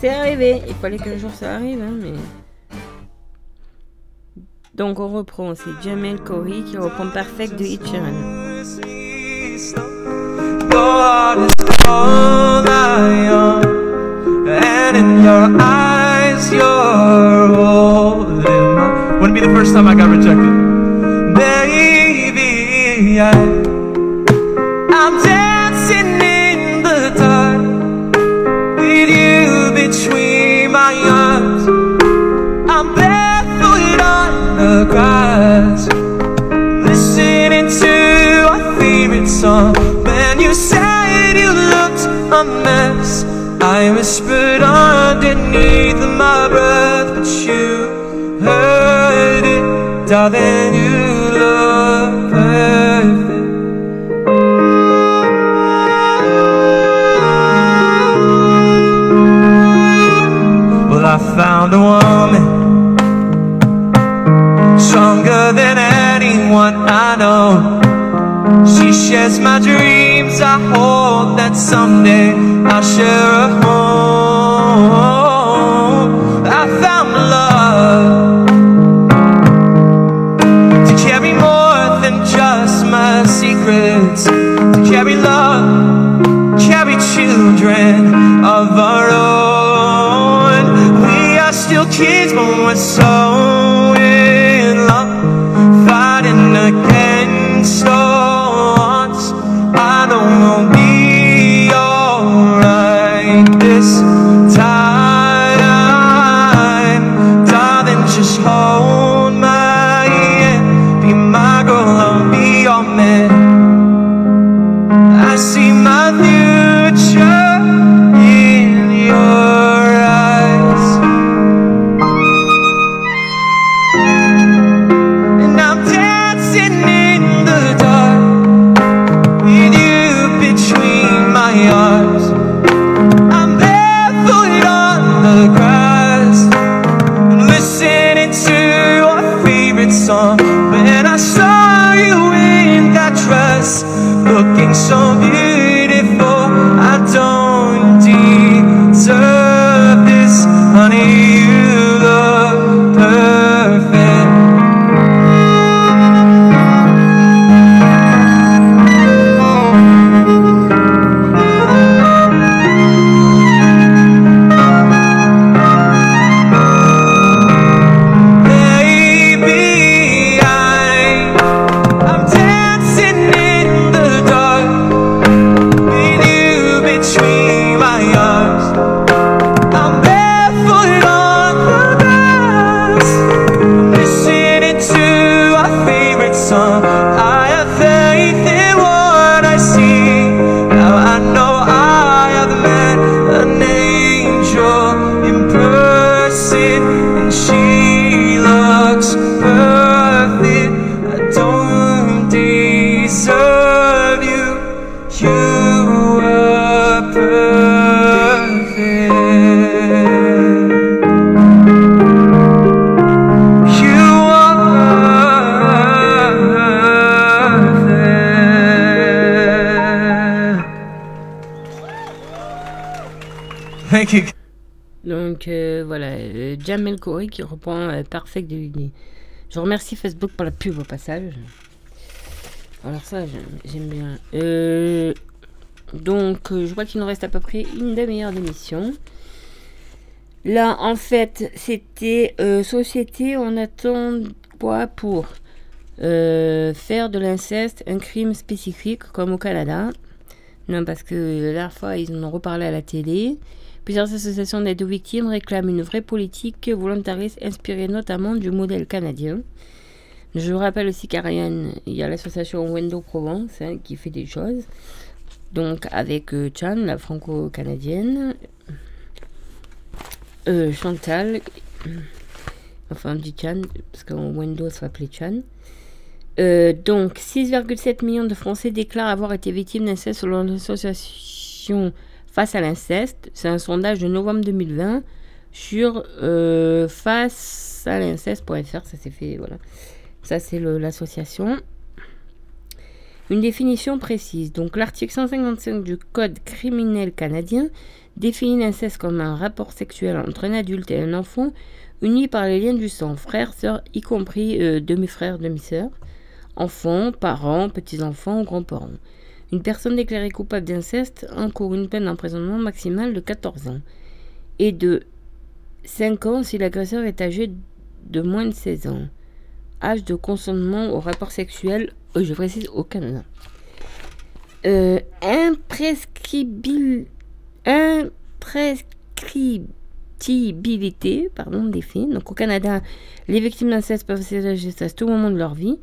c'est arrivé. Il fallait qu'un jour ça arrive, hein, mais... Donc on reprend, c'est Jamel Corey qui reprend Perfect de Ed whispered underneath my breath, but you heard it, darling. You look perfect. Well, I found a woman stronger than anyone I know. She shares my dreams. I hope that someday I'll share a home. I found love to carry more than just my secrets, to carry love, carry children of our own. We are still kids, but we're so euh, qui reprend euh, Perfect de Uni. Je remercie Facebook pour la pub au passage. Alors ça, j'aime bien. Euh, donc, euh, je vois qu'il nous reste à peu près une demi-heure d'émission. Là, en fait, c'était euh, société. On attend quoi pour euh, faire de l'inceste un crime spécifique comme au Canada Non, parce que la fois, ils en ont reparlé à la télé. Plusieurs associations d'aide aux victimes réclament une vraie politique volontariste inspirée notamment du modèle canadien. Je rappelle aussi qu'Ariane, il y a l'association Wendo Provence hein, qui fait des choses. Donc avec euh, Chan, la franco-canadienne, euh, Chantal, enfin on dit Chan, parce qu'en Wendo ça s'appelait Chan. Euh, donc 6,7 millions de Français déclarent avoir été victimes d'inceste selon l'association Face à l'inceste. C'est un sondage de novembre 2020 sur euh, face à l'inceste.fr. Ça s'est fait, voilà. Ça, c'est l'association. Une définition précise. Donc, l'article 155 du Code criminel canadien définit l'inceste comme un rapport sexuel entre un adulte et un enfant unis par les liens du sang, frères, sœurs, y compris euh, demi-frères, demi-sœurs, enfants, parents, petits-enfants ou grands-parents. Une personne déclarée coupable d'inceste encourt une peine d'emprisonnement maximale de 14 ans et de 5 ans si l'agresseur est âgé de moins de 16 ans. Âge de consentement au rapport sexuel, euh, je précise, au Canada. Euh, imprescriptibilité pardon, des faits. Donc au Canada, les victimes d'inceste peuvent s'agir à tout moment de leur vie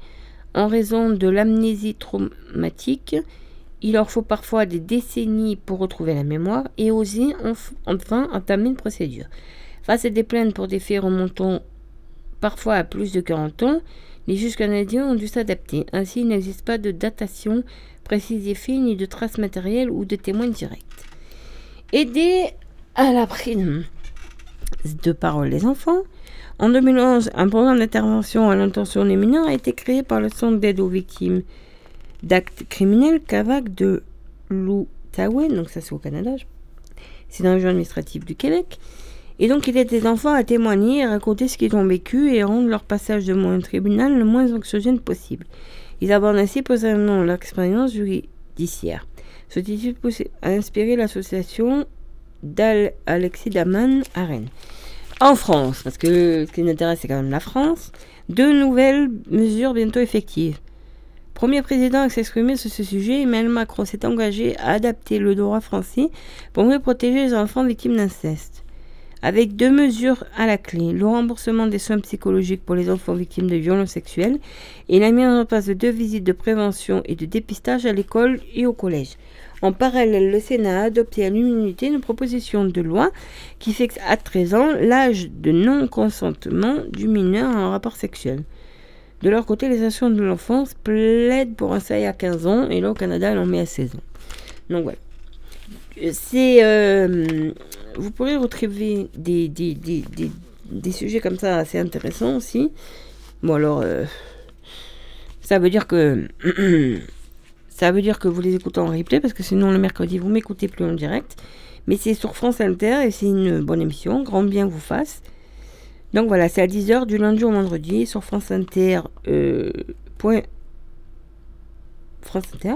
en raison de l'amnésie traumatique Il leur faut parfois des décennies pour retrouver la mémoire et oser enfin entamer une procédure. Face à des plaintes pour des faits remontant parfois à plus de 40 ans, les juges canadiens ont dû s'adapter. Ainsi, il n'existe pas de datation précise des faits, ni de traces matérielles ou de témoins directs. Aider à la prise de parole des enfants. En 2011, un programme d'intervention à l'intention des mineurs a été créé par le Centre d'aide aux victimes d'actes criminels CAVAC de l'Outaouais, donc ça c'est au Canada, c'est dans le région administrative du Québec. Et donc il aide des enfants à témoigner, à raconter ce qu'ils ont vécu et rendre leur passage devant un tribunal le moins anxiogène possible. Ils abordent ainsi posément leur expérience judiciaire. Ce titre a inspiré l'association d'Alexis Daman à Rennes. En France, parce que ce qui nous intéresse c'est quand même la France, deux nouvelles mesures bientôt effectives. Premier président à s'exprimer sur ce sujet, Emmanuel Macron s'est engagé à adapter le droit français pour mieux protéger les enfants victimes d'inceste. Avec deux mesures à la clé, le remboursement des soins psychologiques pour les enfants victimes de violences sexuelles et la mise en place de deux visites de prévention et de dépistage à l'école et au collège. En parallèle, le Sénat a adopté à l'unanimité une proposition de loi qui fixe à 13 ans l'âge de non-consentement du mineur en rapport sexuel. De leur côté, les associations de l'enfance plaident pour un seuil à 15 ans et là au Canada, elle en met à 16 ans. Donc voilà. C'est, euh, vous pourrez retrouver des, des, des, des, sujets comme ça assez intéressants aussi. Bon alors, euh, ça veut dire que ça veut dire que vous les écoutez en replay parce que sinon le mercredi vous m'écoutez plus en direct. Mais c'est sur France Inter et c'est une bonne émission. Grand bien vous fasse. Donc voilà, c'est à 10h du lundi au vendredi sur France Inter. Euh, France Inter.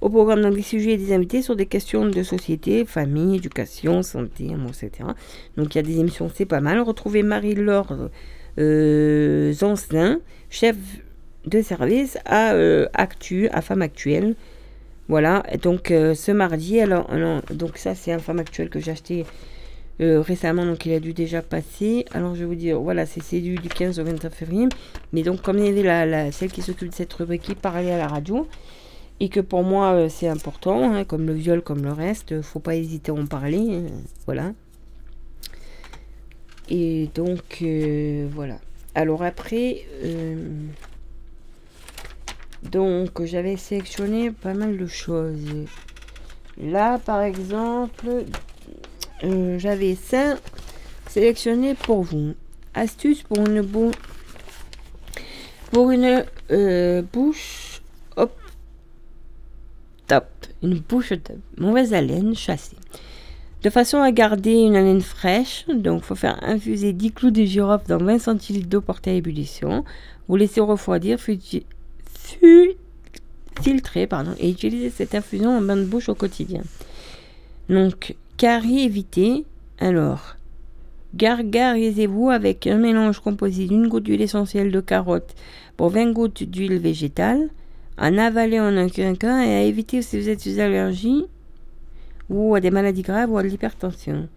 Au programme, des sujets et des invités sur des questions de société, famille, éducation, santé, etc. Donc il y a des émissions, c'est pas mal. Retrouvez Marie-Laure euh, chef de service à euh, Actu, à Femme Actuelle. Voilà, donc euh, ce mardi, alors, alors donc ça c'est un Femme Actuelle que j'ai acheté euh, récemment, donc il a dû déjà passer. Alors je vais vous dire, voilà, c'est du, du 15 au 29 février. Mais donc comme il y avait la, la celle qui s'occupe de cette rubrique qui parlait à la radio, et que pour moi euh, c'est important, hein, comme le viol, comme le reste, faut pas hésiter à en parler. Hein, voilà. Et donc euh, voilà. Alors après, donc j'avais sélectionné pas mal de choses. Là par exemple, euh, j'avais ça sélectionné pour vous. Astuce pour une, pour une euh, bouche hop top. Une bouche top. Mauvaise haleine chassée. De façon à garder une haleine fraîche, donc faut faire infuser 10 clous de girofle dans 20 centilitres d'eau portée à ébullition. Vous laissez refroidir, filtrer pardon, et utiliser cette infusion en bain de bouche au quotidien. Donc Carie évité. Alors, gargarisez-vous avec un mélange composé d'une goutte d'huile essentielle de carotte pour 20 gouttes d'huile végétale. En avaler en un quinquin et à éviter si vous êtes aux allergies ou à des maladies graves ou à l'hypertension.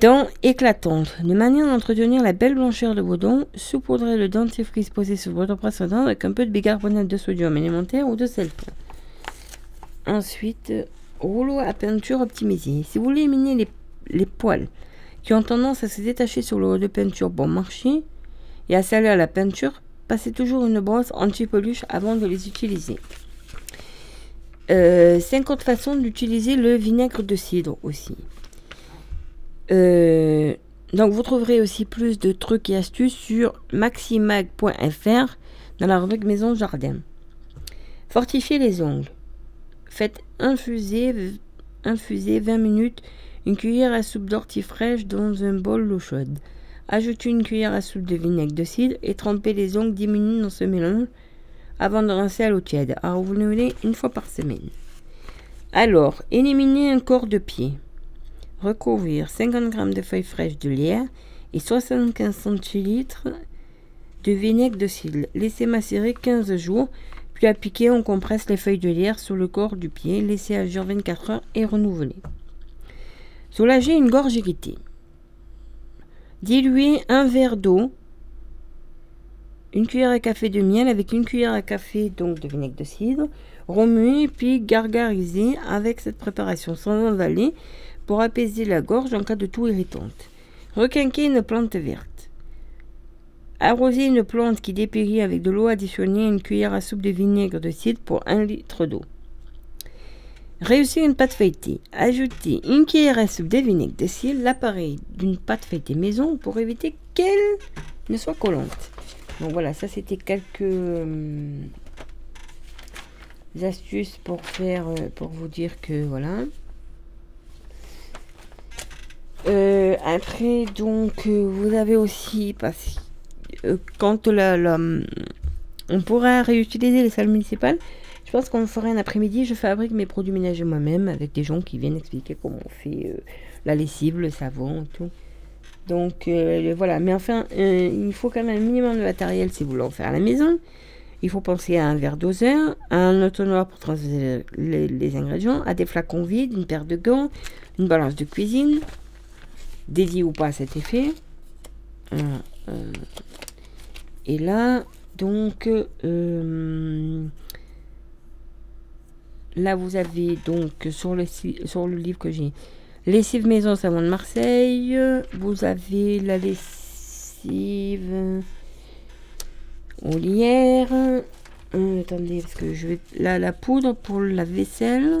Dents éclatantes. De manière à entretenir la belle blancheur de vos dents, saupoudrez le dentifrice posé sur votre brosse à dents avec un peu de bicarbonate de sodium élémentaire ou de sel. Ensuite, rouleau à peinture optimisé. Si vous voulez éliminer les, poils qui ont tendance à se détacher sur le rouleau de peinture bon marché et à salir la peinture, passez toujours une brosse anti-peluche avant de les utiliser. 50 euh, façons d'utiliser le vinaigre de cidre aussi. Euh, donc vous trouverez aussi plus de trucs et astuces sur maximag.fr dans la rubrique Maison Jardin. Fortifier les ongles. Faites infuser, infuser 20 minutes une cuillère à soupe d'ortie fraîche dans un bol d'eau chaude. Ajoutez une cuillère à soupe de vinaigre de cidre et trempez les ongles 10 minutes dans ce mélange avant de rincer à l'eau tiède. Alors vous renouvelez une fois par semaine. Alors, éliminez un corps de pied. Recouvrir 50 g de feuilles fraîches de lierre et 75 centilitres de vinaigre de cidre. Laissez macérer 15 jours puis on compresse les feuilles de lierre sur le corps du pied, laisser agir 24 heures et renouveler. Soulager une gorge irritée. Diluer un verre d'eau, une cuillère à café de miel avec une cuillère à café donc de vinaigre de cidre, Remuez puis gargarisez avec cette préparation sans avaler pour apaiser la gorge en cas de toux irritante. Requinquez une plante verte. Arrosez une plante qui dépérit avec de l'eau additionnée à une cuillère à soupe de vinaigre de cidre pour un litre d'eau. Réussir une pâte feuilletée. Ajoutez une cuillère à soupe de vinaigre de cidre, l'appareil d'une pâte feuilletée maison pour éviter qu'elle ne soit collante. Donc voilà, ça c'était quelques euh, astuces pour faire, euh, pour vous dire que voilà. Euh, après, donc, vous avez aussi, parce, quand la, on pourra réutiliser les salles municipales, je pense qu'on ferait un après-midi, je fabrique mes produits ménagers moi-même avec des gens qui viennent expliquer comment on fait la lessive, le savon, tout. Donc voilà, mais enfin, il faut quand même un minimum de matériel si vous voulez en faire à la maison. Il faut penser à un verre doseur, à un entonnoir pour transférer les, ingrédients, à des flacons vides, une paire de gants, une balance de cuisine, dédiée ou pas à cet effet. Euh, euh, et là, donc, euh, là vous avez donc sur le, sur le livre que j'ai, lessive maison savon de Marseille, vous avez la lessive Olière. Euh, attendez, parce que je vais. La, poudre pour la vaisselle.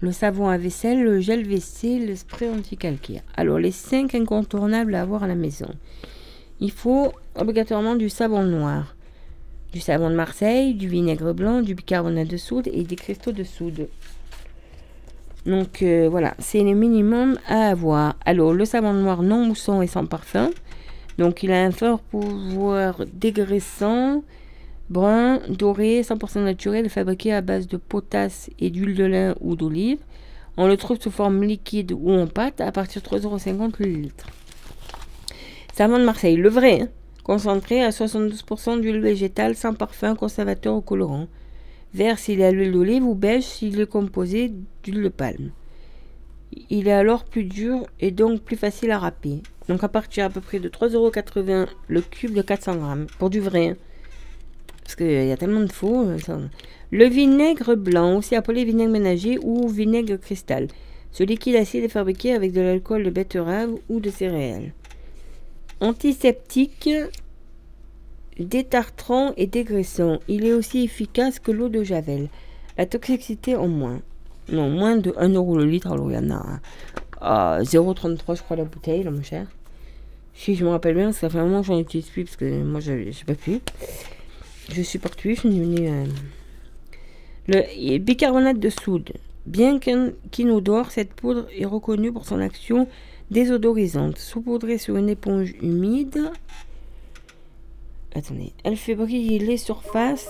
Le savon à vaisselle, le gel WC, le spray anti-calcaire. Alors, les 5 incontournables à avoir à la maison. Il faut obligatoirement du savon noir, du savon de Marseille, du vinaigre blanc, du bicarbonate de soude et des cristaux de soude. Donc euh, voilà, c'est le minimum à avoir. Alors, le savon noir non moussant et sans parfum. Donc il a un fort pouvoir dégraissant, brun, doré, 100% naturel, fabriqué à base de potasse et d'huile de lin ou d'olive. On le trouve sous forme liquide ou en pâte à partir de 3,50€ le litre. Savon de Marseille, le vrai, hein. concentré à 72% d'huile végétale sans parfum, conservateur ou colorant. Vert s'il est à l'huile d'olive ou beige s'il est composé d'huile de palme. Il est alors plus dur et donc plus facile à râper. Donc à partir à peu près de 3,80€ le cube de 400 grammes. Pour du vrai. Hein. Parce qu'il y a tellement de faux. Euh, le vinaigre blanc, aussi appelé vinaigre ménager ou vinaigre cristal. Ce liquide acide est fabriqué avec de l'alcool de betterave ou de céréales. Antiseptique, détartrant et dégraissant. Il est aussi efficace que l'eau de Javel. La toxicité en moins. Non, moins de 1 euro le litre. Alors il y en a à 0,33 je crois la bouteille, là mon cher. Si je me rappelle bien, ça fait un moment que j'en utilise plus parce que moi je sais pas plus. Je supporte plus, je suis devenue... Euh, le bicarbonate de soude. Bien qu'inodore, cette poudre est reconnue pour son action désodorisante. Saupoudrée sur une éponge humide. Attendez, elle fait briller les surfaces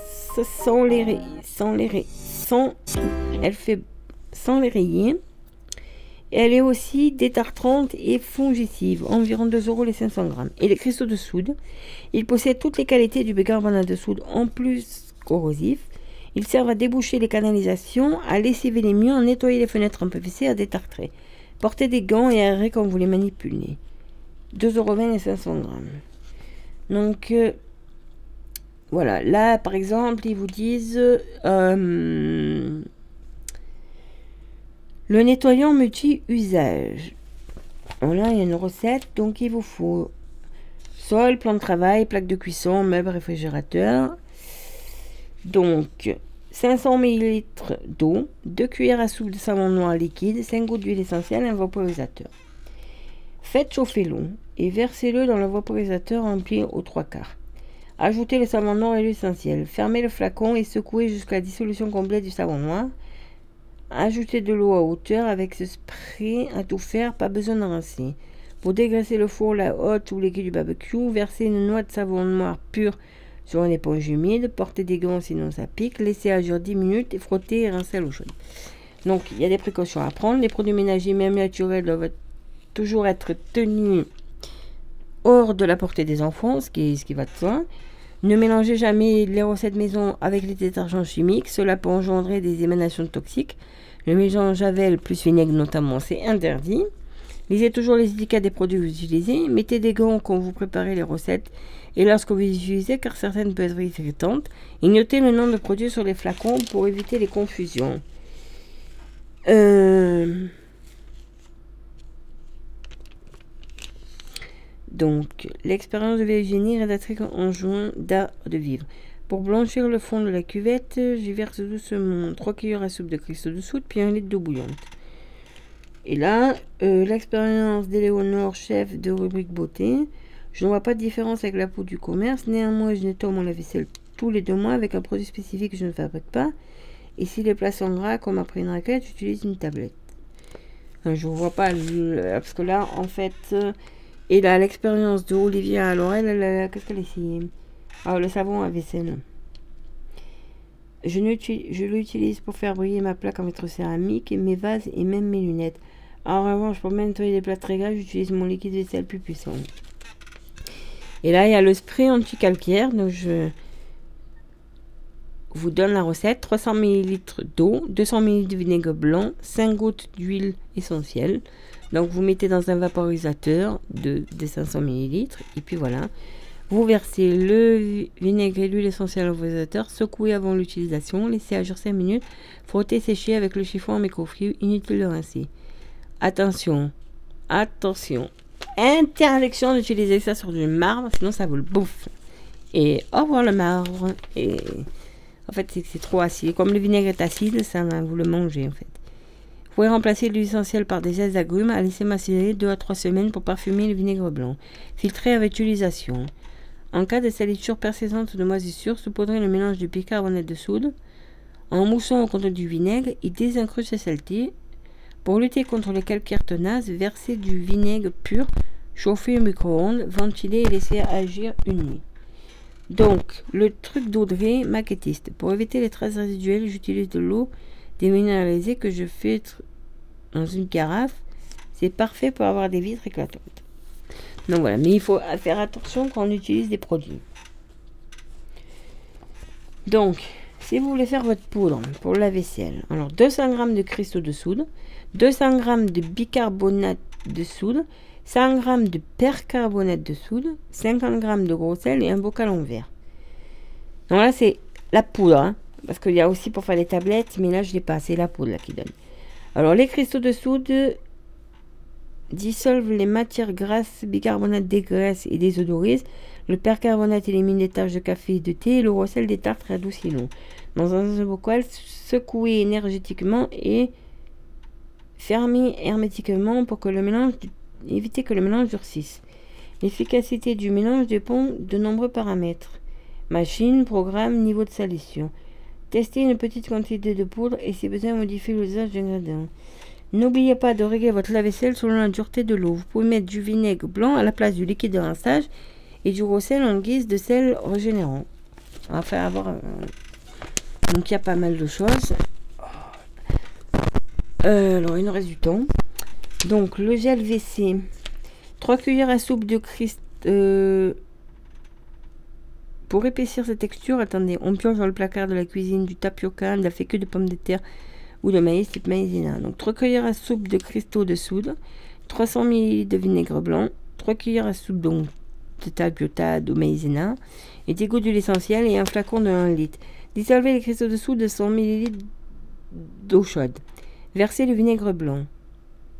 sans les sans les sans elle les rayer. Elle est aussi détartrante et fongicive, environ 2 euros les 500 grammes. Et les cristaux de soude, ils possèdent toutes les qualités du bicarbonate de soude en plus corrosif. Ils servent à déboucher les canalisations, à lessiver les murs, à nettoyer les fenêtres en PVC, à détartrer. Portez des gants et aérer quand vous les manipulez. 2,20 euros les 500 grammes. Donc, euh, voilà. Là, par exemple, ils vous disent... Euh, le nettoyant multi-usage. Là, il y a une recette. Donc, il vous faut sol, plan de travail, plaque de cuisson, meuble, réfrigérateur. Donc, 500 ml d'eau, 2 cuillères à soupe de savon noir liquide, 5 gouttes d'huile essentielle, un vaporisateur. Faites chauffer l'eau et versez-le dans le vaporisateur rempli aux trois quarts. Ajoutez le savon noir et l'huile essentielle. Fermez le flacon et secouez jusqu'à la dissolution complète du savon noir. Ajoutez de l'eau à hauteur avec ce spray à tout faire, pas besoin de rincer. Pour dégraisser le four, la hotte ou l'équipe du barbecue, versez une noix de savon noir pur sur une éponge humide, portez des gants sinon ça pique, laissez agir 10 minutes et frottez et rincez à l'eau chaude. Donc il y a des précautions à prendre. Les produits ménagers, même naturels, doivent toujours être tenus hors de la portée des enfants, ce qui, ce qui va de soi. Ne mélangez jamais les recettes maison avec les détergents chimiques, cela peut engendrer des émanations toxiques. Le mélange Javel plus vinaigre notamment, c'est interdit. Lisez toujours les étiquettes des produits que vous utilisez. Mettez des gants quand vous préparez les recettes et lorsque vous les utilisez, car certaines peuvent être irritantes. Et notez le nom de produit sur les flacons pour éviter les confusions. Euh, Donc, l'expérience de génie rédactrice en juin d'art de vivre. Pour blanchir le fond de la cuvette, j'y verse doucement 3 cuillères à soupe de cristaux de soude, puis un litre d'eau bouillante. Et là, euh, l'expérience d'Éléonore, chef de rubrique beauté. Je ne vois pas de différence avec la peau du commerce. Néanmoins, je nettoie mon lave-vaisselle tous les deux mois avec un produit spécifique que je ne fabrique pas. Et si les plats sont gras, comme après une raquette, j'utilise une tablette. je ne vois pas, parce que là, en fait, euh, et là, l'expérience de Olivia, alors elle, qu'est-ce qu'elle essayé? Ah, le savon à vaisselle. Je, je l'utilise pour faire briller ma plaque en vitre céramique, mes vases et même mes lunettes. En revanche, pour nettoyer des plats très gras, j'utilise mon liquide vaisselle plus puissant. Et là, il y a le spray anti-calcaire. Donc, je vous donne la recette 300 ml d'eau, 200 ml de vinaigre blanc, 5 gouttes d'huile essentielle. Donc vous mettez dans un vaporisateur de, 500 ml et puis voilà. Vous versez le vinaigre et l'huile essentielle au vaporisateur, secouez avant l'utilisation, laissez agir 5 minutes, frottez, sécher avec le chiffon en microfibre, inutile de rincer. Attention, attention, interdiction d'utiliser ça sur du marbre, sinon ça vous le bouffe. Et au revoir le marbre. Et en fait, c'est trop acide. Comme le vinaigre est acide, ça va vous le manger en fait. Vous pouvez remplacer l'huile essentielle par des ailes d'agrumes à laisser macérer 2 à 3 semaines pour parfumer le vinaigre blanc. Filtrer avec utilisation. En cas de salissure persistante de moisissure, saupoudrez le mélange du bicarbonate de soude en moussant au contre du vinaigre et désincrustez celle-ci. Pour lutter contre les calcaires tenaces, versez du vinaigre pur, chauffez au micro-ondes, ventilez et laissez agir une nuit. Donc, le truc d'Audrey, maquettiste. Pour éviter les traces résiduelles, j'utilise de l'eau déminéralisée que je filtre dans une carafe. C'est parfait pour avoir des vitres éclatantes. Donc voilà, mais il faut faire attention quand on utilise des produits. Donc, si vous voulez faire votre poudre pour la vaisselle, alors 200 g de cristaux de soude, 200 g de bicarbonate de soude, 100 g de percarbonate de soude, 50 g de gros sel et un bocal en verre. Donc là, c'est la poudre. Hein. Parce qu'il y a aussi pour faire les tablettes, mais là je l'ai pas, c'est la poudre qui donne. Alors les cristaux de soude dissolvent les matières grasses, bicarbonate dégraisse et désodorise. Le percarbonate élimine les taches de café et de thé et le recel des tartes radoucit l'eau. Dans un bocal, secouez énergétiquement et fermez hermétiquement pour que le mélange éviter que le mélange durcisse. L'efficacité du mélange dépend de nombreux paramètres. Machine, programme, niveau de salissure. Testez une petite quantité de poudre et si besoin modifiez l'usage d'ingrédients. N'oubliez pas de régler votre lave-vaisselle selon la dureté de l'eau. Vous pouvez mettre du vinaigre blanc à la place du liquide de rinçage et du gros sel en guise de sel régénérant. On va faire avoir. Euh, donc il y a pas mal de choses. Euh, alors il nous reste du temps. Donc le gel WC. 3 cuillères à soupe de Christ. Euh, pour épaissir cette texture, attendez, on pioche dans le placard de la cuisine du tapioca, de la fécule de pommes de terre ou de maïs type maïzena. Donc 3 cuillères à soupe de cristaux de soude, 300 ml de vinaigre blanc, 3 cuillères à soupe de tapioca ou maïzena, et des gouttes d'huile et un flacon de 1 litre. Dissolvez les cristaux de soude de 100 ml d'eau chaude. Versez le vinaigre blanc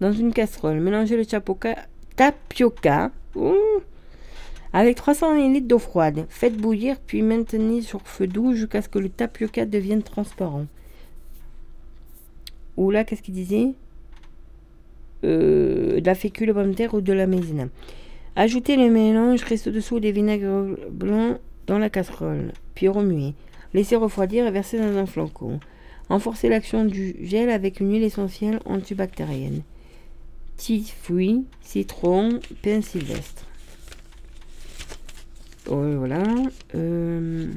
dans une casserole. Mélangez le tapioca, tapioca avec 300 ml d'eau froide, faites bouillir puis maintenez sur feu doux jusqu'à ce que le tapioca devienne transparent. Ou là, qu'est-ce qu'il disait? Euh, De la fécule de terre ou de la maïzena. Ajoutez le mélange reste dessous des vinaigres blancs dans la casserole, puis remuez. Laissez refroidir et verser dans un flacon. Renforcez l'action du gel avec une huile essentielle antibactérienne. Petit fruits, citron, pain sylvestre voilà. Euh,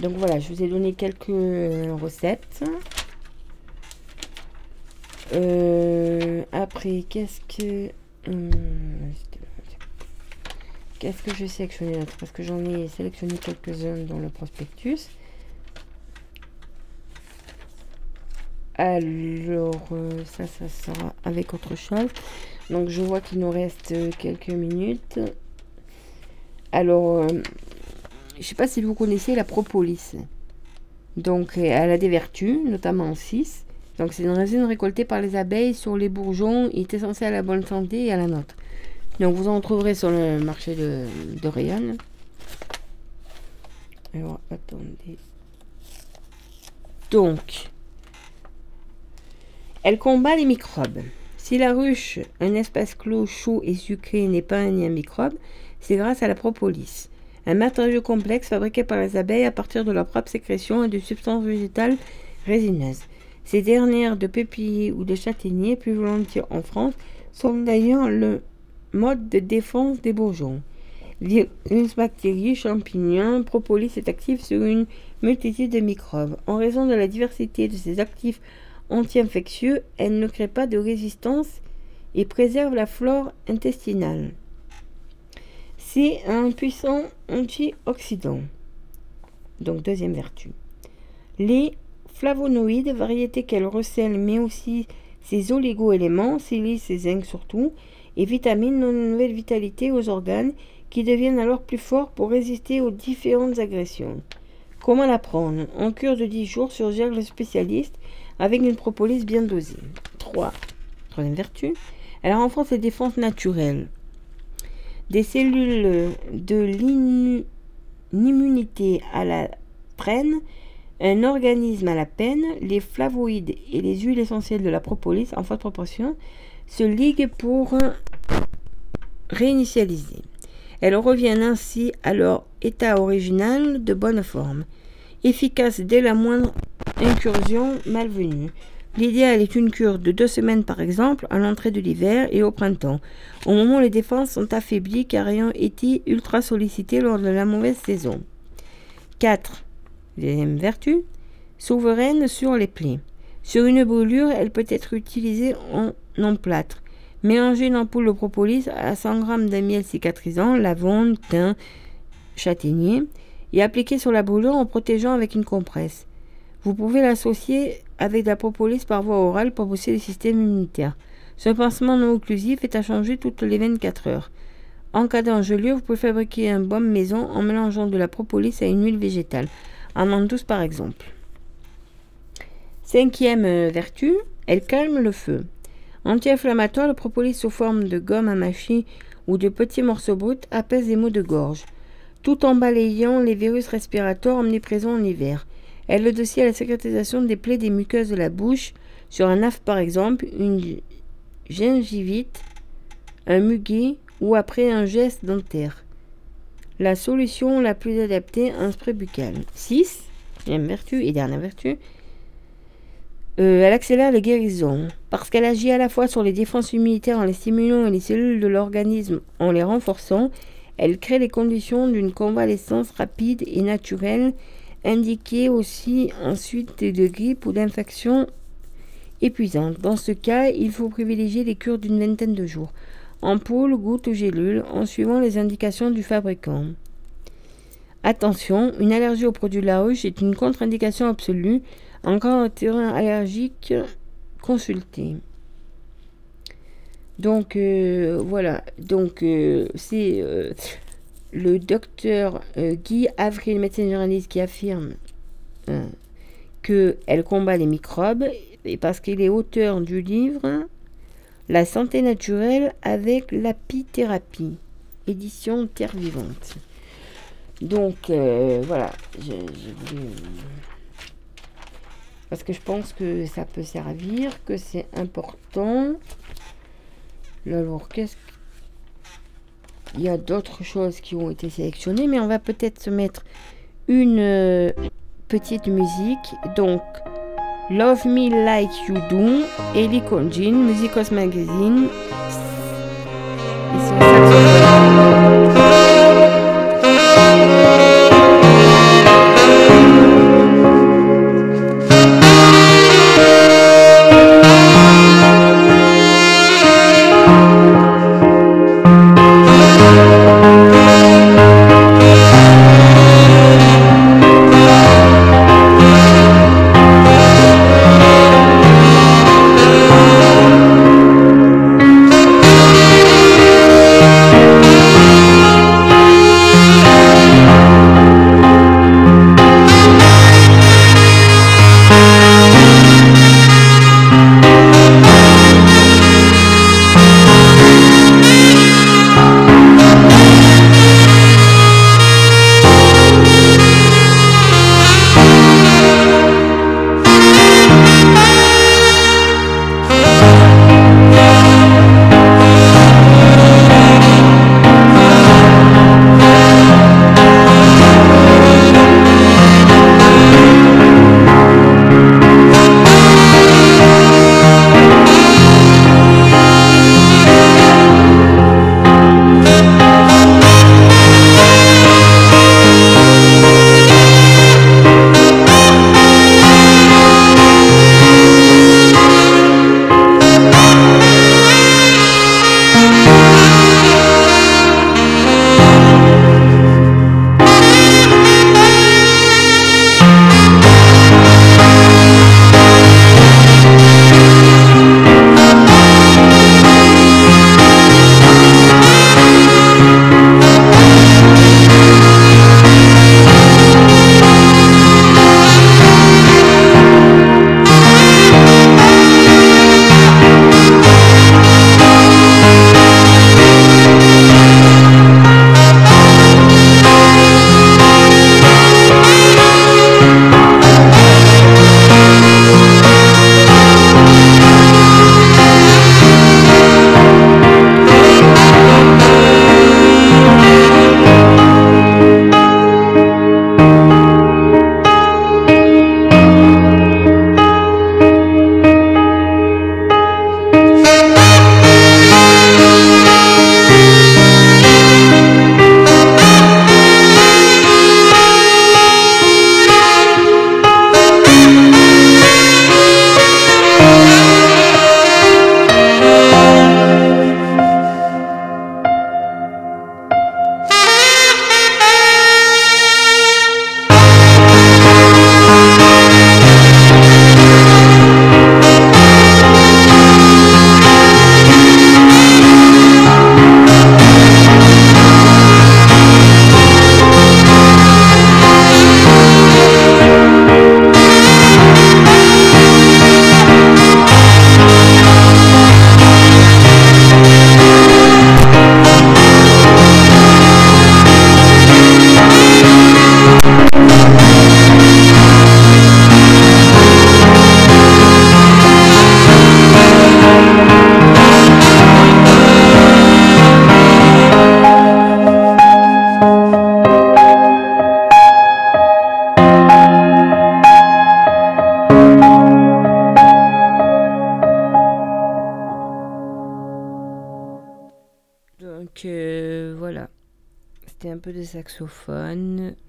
donc voilà, je vous ai donné quelques euh, recettes. Euh, après, qu'est-ce que... qu'est-ce que j'ai sélectionné Parce que j'en ai sélectionné quelques-uns dans le prospectus. Alors, ça, ça sera avec autre chose. Donc je vois qu'il nous reste euh, quelques minutes. Alors, euh, je ne sais pas si vous connaissez la propolis. Donc euh, elle a des vertus, notamment 6. Donc c'est une résine récoltée par les abeilles sur les bourgeons. Il est essentiel à la bonne santé et à la nôtre. Donc vous en trouverez sur le marché de, de. Alors attendez. Donc, elle combat les microbes. Si la ruche, un espace clos, chaud et sucré, n'est pas un microbe, c'est grâce à la propolis. Un matériau complexe fabriqué par les abeilles à partir de leur propre sécrétion et de substances végétales résineuses. Ces dernières de pépinier ou de châtaignier, plus volontiers en France, sont d'ailleurs le mode de défense des bourgeons. Virus, bactéries, champignons, propolis est actif sur une multitude de microbes. En raison de la diversité de ces actifs anti-infectieux, elle ne crée pas de résistance et préserve la flore intestinale. C'est un puissant antioxydant. Donc deuxième vertu. Les flavonoïdes, variétés qu'elle recèle, mais aussi ses oligo-éléments, silice et zinc surtout, et vitamines donnent une nouvelle vitalité aux organes qui deviennent alors plus forts pour résister aux différentes agressions. Comment la prendre En cure de 10 jours, surgère le spécialiste avec une propolis bien dosée. 3. Troisième vertu. Elle renforce les défenses naturelles. Des cellules de l'immunité à la prenne, un organisme à la peine, les flavoïdes et les huiles essentielles de la propolis en forte proportion se liguent pour réinitialiser. Elles reviennent ainsi à leur état original de bonne forme, efficace dès la moindre incursion malvenue. L'idéal est une cure de deux semaines par exemple à l'entrée de l'hiver et au printemps, au moment où les défenses sont affaiblies car ayant été ultra sollicitées lors de la mauvaise saison. 4. Deuxième vertu, souveraine sur les plaies. Sur une brûlure, elle peut être utilisée en emplâtre. Mélangez une ampoule de propolis à 100 g de miel cicatrisant, lavande, thym, châtaignier et appliquez sur la brûlure en protégeant avec une compresse. Vous pouvez l'associer avec de la propolis par voie orale pour booster le système immunitaire. Ce pansement non occlusif est à changer toutes les 24 heures. En cas d'engelure, vous pouvez fabriquer un baume maison en mélangeant de la propolis à une huile végétale, en douce par exemple. Cinquième euh, vertu, elle calme le feu. Anti-inflammatoire, le propolis sous forme de gomme à mâcher ou de petits morceaux bruts apaise les maux de gorge, tout en balayant les virus respiratoires omniprésents en hiver. Elle aide aussi à la sécrétisation des plaies des muqueuses de la bouche, sur un afte par exemple, une gingivite, un muguet ou après un geste dentaire. La solution la plus adaptée, un spray buccal. 6. vertu et dernière vertu, euh, elle accélère les guérisons parce qu'elle agit à la fois sur les défenses immunitaires en les stimulant et les cellules de l'organisme en les renforçant. Elle crée les conditions d'une convalescence rapide et naturelle, indiquée aussi ensuite de grippe ou d'infection épuisante. Dans ce cas, il faut privilégier les cures d'une vingtaine de jours, ampoules, gouttes ou gélules, en suivant les indications du fabricant. Attention, une allergie aux produits de la ruche est une contre-indication absolue encore un terrain allergique, consulté. Donc euh, voilà, donc euh, c'est euh, le docteur Guy Avril, médecin généraliste, qui affirme qu'elle combat les microbes et parce qu'il est auteur du livre La santé naturelle avec l'apithérapie, édition Terre Vivante. Donc voilà, j'ai voulu parce que je pense que ça peut servir, que c'est important. Alors, qu'est-ce qu'il y a d'autres choses qui ont été sélectionnées, mais on va peut-être se mettre une euh, petite musique. Donc, Love Me Like You Do, Ellie Conjin, Musicos Magazine.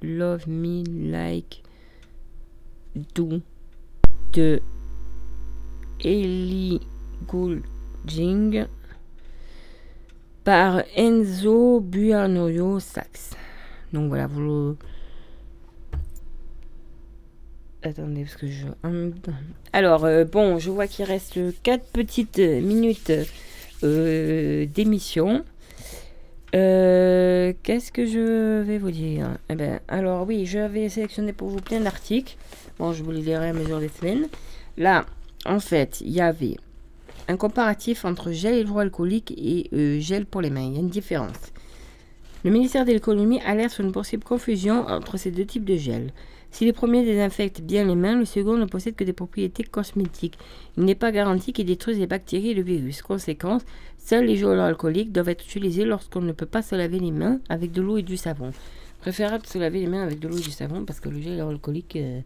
Love Me Like Do de Ellie Goulding par Enzo Buanoyo sax. Donc voilà, vous Attendez, parce que je... Alors, euh, bon, je vois qu'il reste 4 petites minutes euh, d'émission. Euh, qu'est-ce que je vais vous dire? Eh ben, Alors oui, j'avais sélectionné pour vous plein d'articles. Bon, je vous les lirai à mesure des semaines. Là, en fait, il y avait un comparatif entre gel hydroalcoolique et gel pour les mains. Il y a une différence. Le ministère de l'économie alerte sur une possible confusion entre ces deux types de gel. Si le premier désinfecte bien les mains, le second ne possède que des propriétés cosmétiques. Il n'est pas garanti qu'il détruise les bactéries et le virus. Conséquence, seuls les gels alcooliques doivent être utilisés lorsqu'on ne peut pas se laver les mains avec de l'eau et du savon. Préférable de se laver les mains avec de l'eau et du savon parce que le gel alcoolique, euh,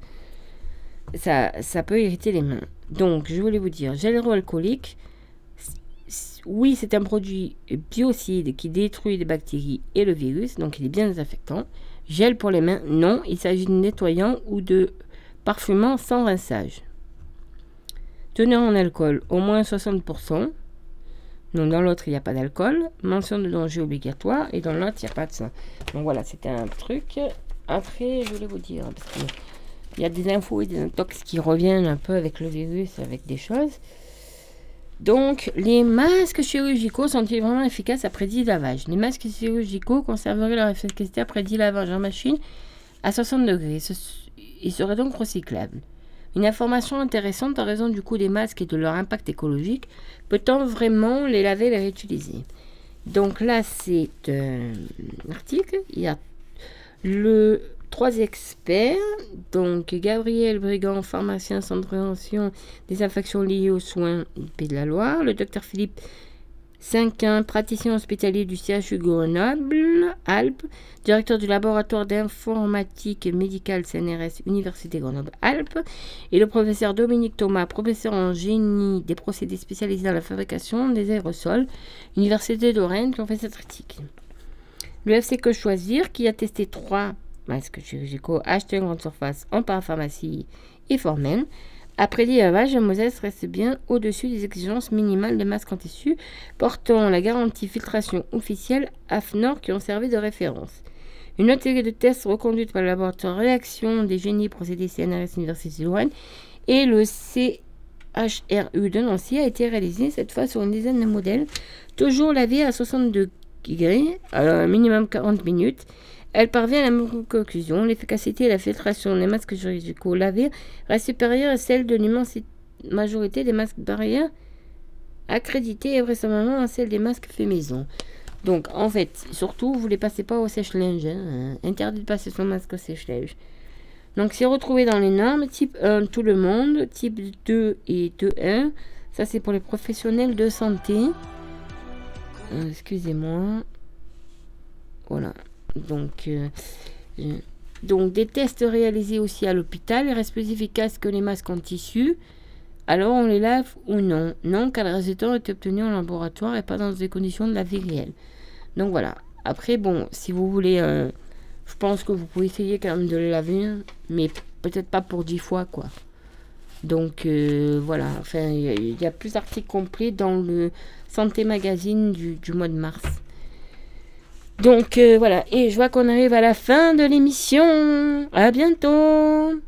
ça, ça peut irriter les mains. Donc, je voulais vous dire, gel alcoolique, oui, c'est un produit biocide qui détruit les bactéries et le virus, donc il est bien désinfectant. Gel pour les mains, non, il s'agit de nettoyant ou de parfumant sans rinçage. Teneur en alcool, au moins 60%. Non, dans l'autre, il n'y a pas d'alcool. Mention de danger obligatoire. Et dans l'autre, il n'y a pas de ça. Donc voilà, c'était un truc. Après, je voulais vous dire, parce qu'il y a des infos et des intox qui reviennent un peu avec le virus, avec des choses. Donc, les masques chirurgicaux sont-ils vraiment efficaces après 10 lavages? Les masques chirurgicaux conserveraient leur efficacité après 10 lavages en machine à 60 degrés. Ils seraient donc recyclables. Une information intéressante en raison du coût des masques et de leur impact écologique. Peut-on vraiment les laver et les réutiliser? Donc là, c'est un article. Il y a le trois experts, donc Gabriel Brigand, pharmacien centre prévention des infections liées aux soins du Pays de la Loire, le docteur Philippe Cinquin, praticien hospitalier du CHU Grenoble, Alpes, directeur du laboratoire d'informatique médicale CNRS Université Grenoble-Alpes, et le professeur Dominique Thomas, professeur en génie des procédés spécialisés dans la fabrication des aérosols, Université de Rennes, qui ont fait cette critique. Le FC Que Choisir, qui a testé trois masques chirurgicaux achetés en grande surface en parapharmacie et formelle. Après lavage, Moses reste bien au-dessus des exigences minimales des masques en tissu, portant la garantie filtration officielle AFNOR qui ont servi de référence. Une autre série de tests reconduite par le laboratoire Réaction des génies procédés CNRS Université de Lorraine et le CHRU de Nancy a été réalisée cette fois sur une dizaine de modèles, toujours lavés à 62 degrés, un minimum 40 minutes, elle parvient à la même conclusion. L'efficacité et la filtration des masques chirurgicaux lavés reste supérieure à celle de l'immense majorité des masques barrières accrédités et vraisemblablement à celle des masques faits maison. Donc, en fait, surtout, vous ne les passez pas au sèche-linge. Hein. Interdit de passer son masque au sèche-linge. Donc, c'est retrouvé dans les normes type 1, tout le monde, type 2 et 2.1. Ça, c'est pour les professionnels de santé. Euh, excusez-moi. Voilà. Donc, euh, euh, donc des tests réalisés aussi à l'hôpital restent plus efficaces que les masques en tissu. Alors on les lave ou non? Non, car le résultat est obtenu en laboratoire et pas dans des conditions de la vie réelle. Donc voilà. Après, bon, si vous voulez, euh, je pense que vous pouvez essayer quand même de les laver, mais peut-être pas pour 10 fois, quoi. Donc voilà, enfin, il y, a plus d'articles complets dans le Santé Magazine du mois de mars. Donc euh, voilà, et je vois qu'on arrive à la fin de l'émission. À bientôt